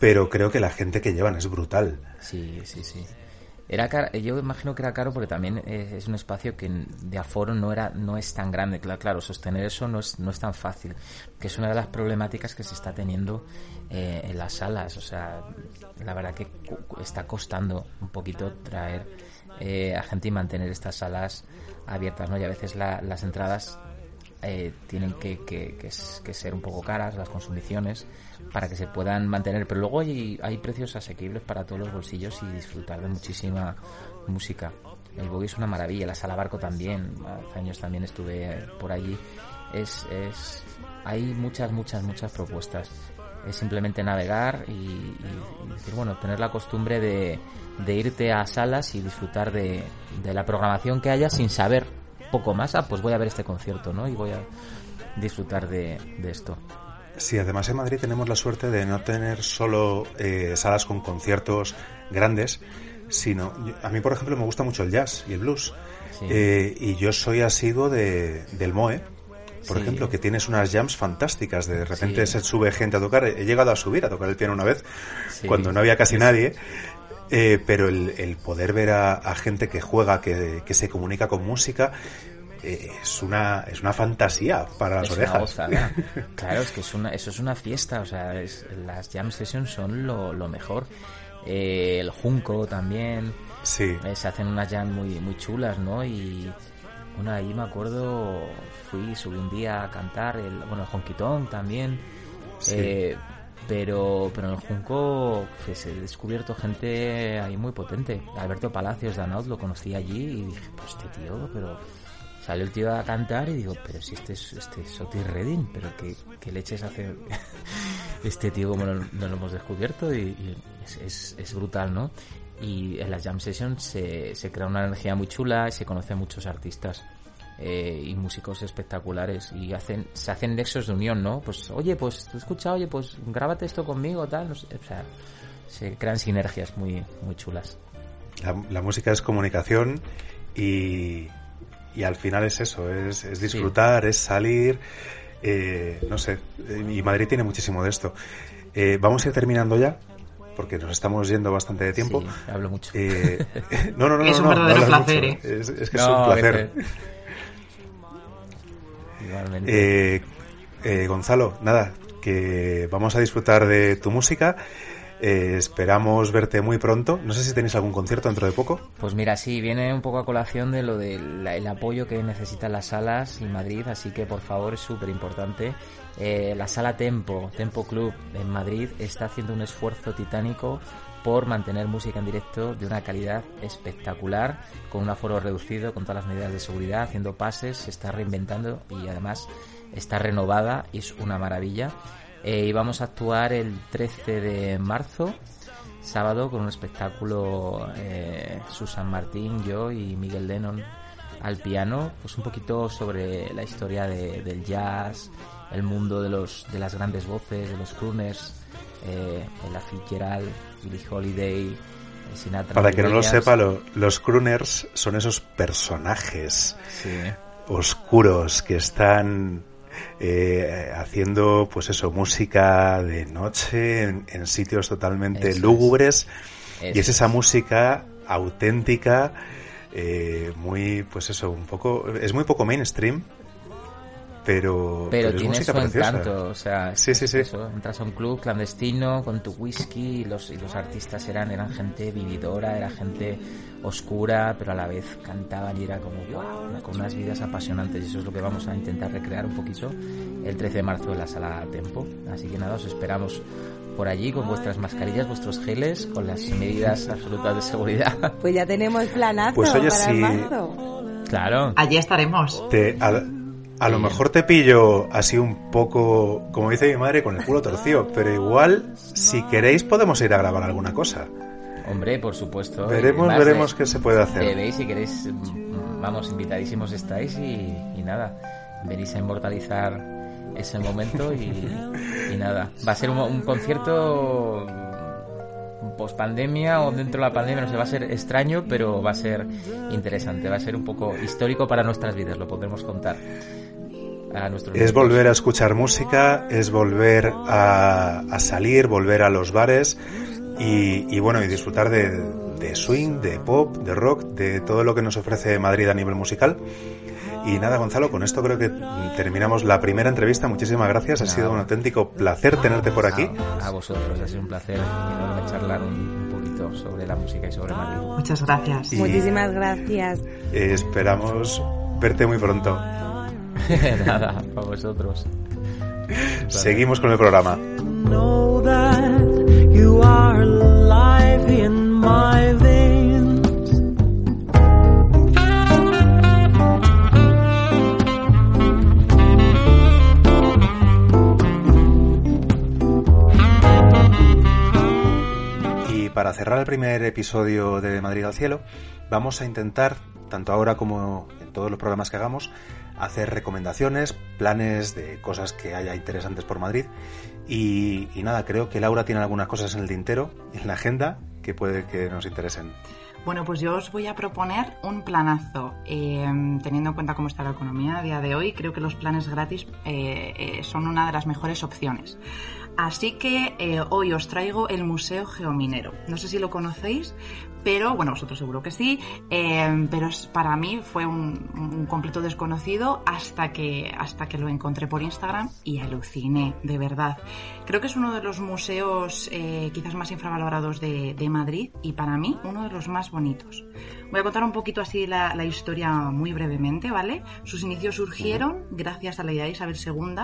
pero creo que la gente que llevan es brutal. Sí, sí, sí. Era car- yo imagino que era caro porque también eh, es un espacio que de aforo no era no es tan grande. Claro, claro sostener eso no es, no es tan fácil, que es una de las problemáticas que se está teniendo eh, en las salas. O sea, la verdad que está costando un poquito traer eh, a gente y mantener estas salas abiertas, ¿no? Y a veces la- las entradas eh, tienen que, que- que que ser un poco caras las consumiciones para que se puedan mantener. Pero luego hay, hay precios asequibles para todos los bolsillos y disfrutar de muchísima música. El Boggy es una maravilla la sala barco también. Hace años también estuve por allí. Es, es hay muchas muchas muchas propuestas. Es simplemente navegar y, y- y decir bueno tener la costumbre de, de irte a salas y disfrutar de, de la programación que haya sin saber poco más ah pues voy a ver este concierto no y voy a disfrutar de, de esto Sí, además en Madrid tenemos la suerte de no tener solo eh, salas con conciertos grandes, sino yo- a mí por ejemplo me gusta mucho el jazz y el blues Sí. Eh, y yo soy asiduo de, del Moe, por Sí. ejemplo, que tienes unas jams fantásticas. De repente Sí. se sube gente a tocar. He llegado a subir a tocar el piano una vez cuando no había casi nadie. Eh, pero el, el poder ver a, a gente que juega, que, que se comunica con música, eh, es una es una fantasía para las es una orejas. gozada. Claro, es que es una, eso es una fiesta, o sea, es- las jam sessions son lo, lo mejor. Eh, el Junco también, Sí, eh, se hacen unas jam muy, muy chulas, ¿no? Y bueno, ahí me acuerdo, fui, subí un día a cantar, el, bueno, el Honquitón también, Sí. eh, pero, pero en el Junco pues, he descubierto gente ahí muy potente. Alberto Palacios de lo conocí allí y dije, pues este tío, pero salió el tío a cantar y digo, pero si este es, este es Otis Redding, pero qué, qué leches hace este tío como no, lo hemos descubierto y, es, es, brutal, ¿no? Y en las jam sessions se, se crea una energía muy chula y se conocen muchos artistas eh, y músicos espectaculares y hacen se hacen nexos de unión, ¿no? Pues oye, pues te escucha, oye, pues grábate esto conmigo, tal, no sé, o sea, se crean sinergias muy muy chulas. la, la música es comunicación y, y al final es eso, es, es disfrutar, es salir, eh, no sé, y Madrid tiene muchísimo de esto. Eh, vamos a ir terminando ya, porque nos estamos yendo bastante de tiempo. Sí, hablo mucho. Eh, no, no, no, Es no, un verdadero no placer, mucho. ¿eh? Es, es que es un placer. Igualmente. Eh, eh, Gonzalo, nada, que vamos a disfrutar de tu música. Eh, esperamos verte muy pronto. No sé si tenéis algún concierto dentro de poco. Pues mira, sí, viene un poco a colación de lo del el apoyo que necesitan las salas y Madrid, así que por favor es súper importante. Eh, la sala Tempo, Tempo Club en Madrid, está haciendo un esfuerzo titánico por mantener música en directo de una calidad espectacular, con un aforo reducido, con todas las medidas de seguridad, haciendo pases, se está reinventando y además está renovada y es una maravilla. Eh, y vamos a actuar el 13 de marzo sábado con un espectáculo eh, Susan Martín, yo y Miguel Lennon al piano, pues un poquito sobre la historia del jazz, el mundo de los de las grandes voces, de los crooners, eh, la Fitzgerald, Billie Holiday, Sinatra. Para que no lo sepa, los crooners son esos personajes oscuros que están eh, haciendo, pues eso, música de noche en, sitios totalmente lúgubres. Y es esa música auténtica, eh, muy, pues eso, un poco, es muy poco mainstream, pero, pero, tiene su encanto, o sea, sí, sí, sí. Eso, entras a un club clandestino con tu whisky y los, y los artistas eran, eran gente vividora, era gente oscura, pero a la vez cantaban y era como wow, con unas vidas apasionantes y eso es lo que vamos a intentar recrear un poquito el 13 de marzo en la sala Tempo. Así que nada, os esperamos por allí con vuestras mascarillas, vuestros geles, con las medidas absolutas de seguridad. Pues ya tenemos planazo pues para marzo. Claro. Allí estaremos. Te, a lo mejor te pillo así un poco, como dice mi madre, con el culo torcido, pero igual, si queréis, podemos ir a grabar alguna cosa. Hombre, por supuesto. Veremos, veremos qué se puede hacer. veis, si queréis, mm, vamos, invitadísimos estáis y, nada, venís a inmortalizar ese momento y, nada. Va a ser un, concierto post pandemia o dentro de la pandemia, no sé, va a ser extraño, pero va a ser interesante, va a ser un poco histórico para nuestras vidas, lo podremos contar es volver a escuchar música, es volver a, salir, volver a los bares y, bueno, y disfrutar de, swing, de pop, de rock, de todo lo que nos ofrece Madrid a nivel musical. Y nada, Gonzalo, con esto creo que terminamos la primera entrevista. Muchísimas gracias, ha sido un auténtico placer tenerte por aquí. A, vosotros, ha sido un placer enorme charlar un, poquito sobre la música y sobre Madrid. Muchas gracias. Muchísimas gracias. esperamos verte muy pronto. Nada, para vosotros. Seguimos con el programa. Y para cerrar el primer episodio de Madrid al Cielo, vamos a intentar, tanto ahora como en todos los programas que hagamos, hacer recomendaciones, planes de cosas que haya interesantes por Madrid. Y, nada, creo que Laura tiene algunas cosas en el tintero, en la agenda, que puede que nos interesen. Bueno, pues yo os voy a proponer un planazo. Em, teniendo en cuenta cómo está la economía a día de hoy, creo que los planes gratis eh, eh, son una de las mejores opciones. Así que eh, hoy os traigo el Museo Geominero. No sé si lo conocéis, pero bueno, vosotros seguro que sí, eh, pero para mí fue un, completo desconocido hasta que, hasta que lo encontré por Instagram y aluciné, de verdad. Creo que es uno de los museos eh, quizás más infravalorados de, de Madrid y para mí uno de los más bonitos. Voy a contar un poquito así la, historia muy brevemente, ¿vale? Sus inicios surgieron gracias a la idea de Isabel II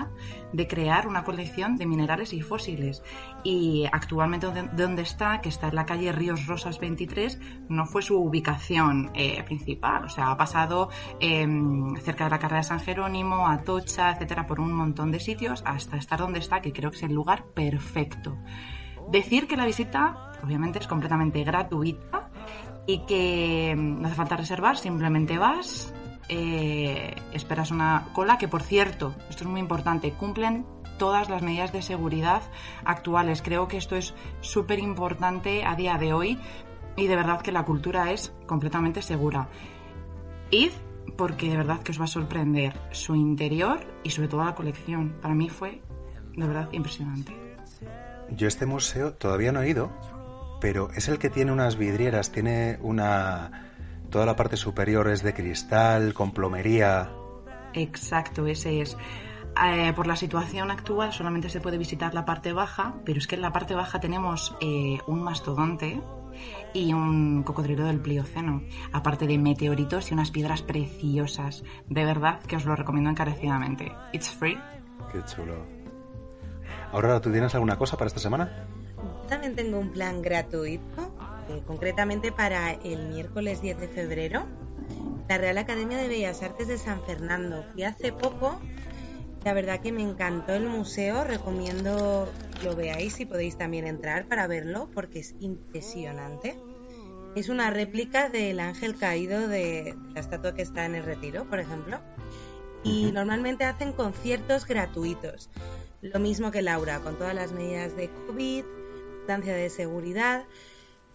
de crear una colección de minerales y fósiles. Y actualmente donde está, que está en la calle Ríos Rosas 23, no fue su ubicación eh, principal. O sea, ha pasado em, cerca de la carrera de San Jerónimo, Atocha, etcétera, por un montón de sitios hasta estar donde está, que creo que es el lugar perfecto. Decir que la visita, obviamente, es completamente gratuita y que no hace falta reservar, simplemente vas, eh, esperas una cola, que por cierto, esto es muy importante, cumplen todas las medidas de seguridad actuales. Creo que esto es súper importante a día de hoy y de verdad que la cultura es completamente segura. Id porque de verdad que os va a sorprender su interior y sobre todo la colección. Para mí fue de verdad impresionante. Yo este museo todavía no he ido, pero es el que tiene unas vidrieras, tiene una... Toda la parte superior es de cristal, con plomería. Exacto, ese es. Eh, por la situación actual solamente se puede visitar la parte baja, pero es que en la parte baja tenemos eh, un mastodonte y un cocodrilo del Plioceno, aparte de meteoritos y unas piedras preciosas. De verdad que os lo recomiendo encarecidamente. It's free. Qué chulo. Ahora, ¿tú tienes alguna cosa para esta semana? también tengo un plan gratuito, eh, concretamente para el miércoles 10 de febrero, la Real Academia de Bellas Artes de San Fernando. Fui hace poco La verdad que me encantó el museo, recomiendo lo veáis si podéis también entrar para verlo porque es impresionante. Es una réplica del ángel caído de la estatua que está en el retiro, por ejemplo. Y normalmente hacen conciertos gratuitos. Lo mismo que Laura, con todas las medidas de COVID, distancia de seguridad.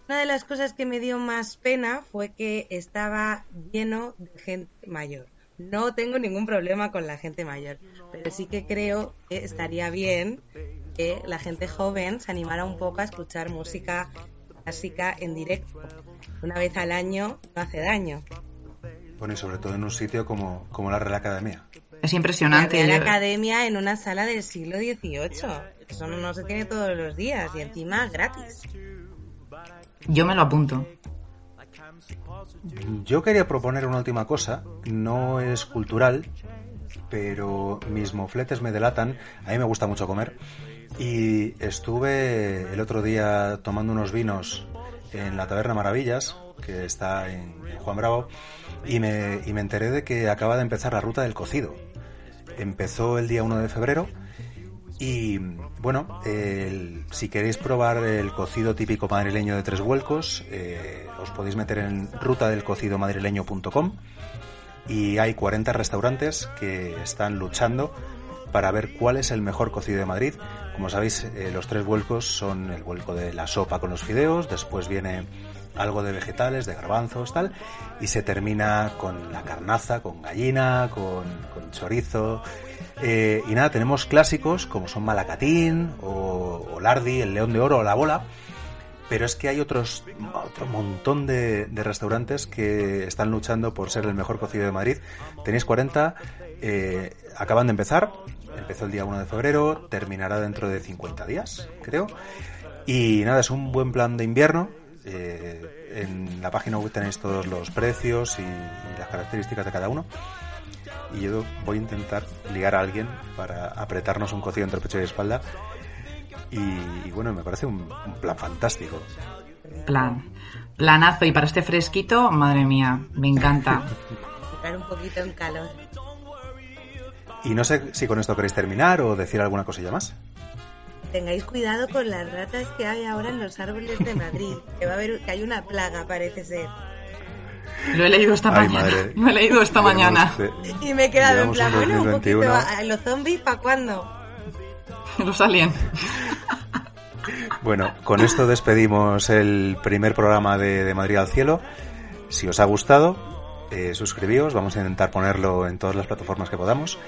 Una de las cosas que me dio más pena fue que estaba lleno de gente mayor. No tengo ningún problema con la gente mayor, pero sí que creo que estaría bien que la gente joven se animara un poco a escuchar música clásica en directo. Una vez al año no hace daño. Bueno, y sobre todo en un sitio como, como la Real Academia. Es impresionante. La Academia en una sala del siglo XVIII. Eso no se tiene todos los días y encima gratis. Yo me lo apunto. Yo quería proponer una última cosa. No es cultural, pero mis mofletes me delatan. A mí me gusta mucho comer. Y estuve el otro día tomando unos vinos en la Taberna Maravillas, que está en Juan Bravo, y me, y me enteré de que acaba de empezar la ruta del cocido. Empezó el día 1 de febrero y bueno, si queréis probar el cocido típico madrileño de tres vuelcos, eh, os podéis meter en rutadelcocidomadrileño.com y hay 40 restaurantes que están luchando para ver cuál es el mejor cocido de Madrid. Como sabéis, eh, los tres vuelcos son el vuelco de la sopa con los fideos, después viene algo de vegetales, de garbanzos, tal, y se termina con la carnaza, con gallina, con, chorizo. Eh, y nada, tenemos clásicos como son Malacatín o, Lardi, el León de Oro o La Bola, pero es que hay otros otro montón de, restaurantes que están luchando por ser el mejor cocido de Madrid. Tenéis 40, eh, acaban de empezar, empezó el día 1 de febrero, terminará dentro de 50 días, creo. Y nada, es un buen plan de invierno, eh, en la página web tenéis todos los precios y, las características de cada uno. Y yo voy a intentar ligar a alguien para apretarnos un cocido entre pecho y espalda. Y, bueno, me parece un, plan fantástico. Plan. Planazo. Y para este fresquito, madre mía, me encanta. un poquito en calor. Y no sé si con esto queréis terminar o decir alguna cosilla más tengáis cuidado con las ratas que hay ahora en los árboles de Madrid. Que va a haber, que hay una plaga, parece ser. Lo he leído esta mañana. Lo he leído esta mañana. Y me he quedado en plan, bueno, un poquito. ¿Los zombies para cuándo? Los alien. Bueno, con esto despedimos el primer programa de, Madrid al Cielo. Si os ha gustado, eh, suscribíos. Vamos a intentar ponerlo en todas las plataformas que podamos.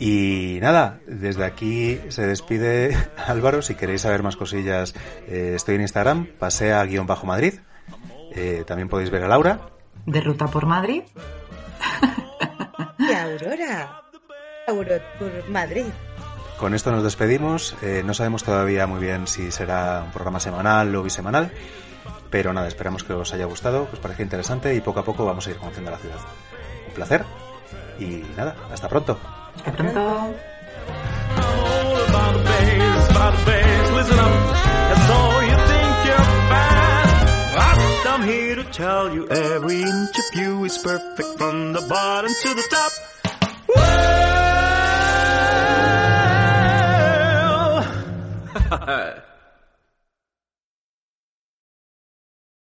Y nada, desde aquí se despide Álvaro. Si queréis saber más cosillas, eh, estoy en Instagram, pasea-madrid. Eh, también podéis ver a Laura. De ruta por Madrid. y Aurora. Aurora por Madrid. Con esto nos despedimos. Eh, no sabemos todavía muy bien si será un programa semanal o bisemanal. Pero nada, esperamos que os haya gustado, que os parezca interesante y poco a poco vamos a ir conociendo la ciudad. Un placer y nada, hasta pronto. Hasta pronto. I'm here to tell you every inch of you is perfect from the bottom to the top. Well,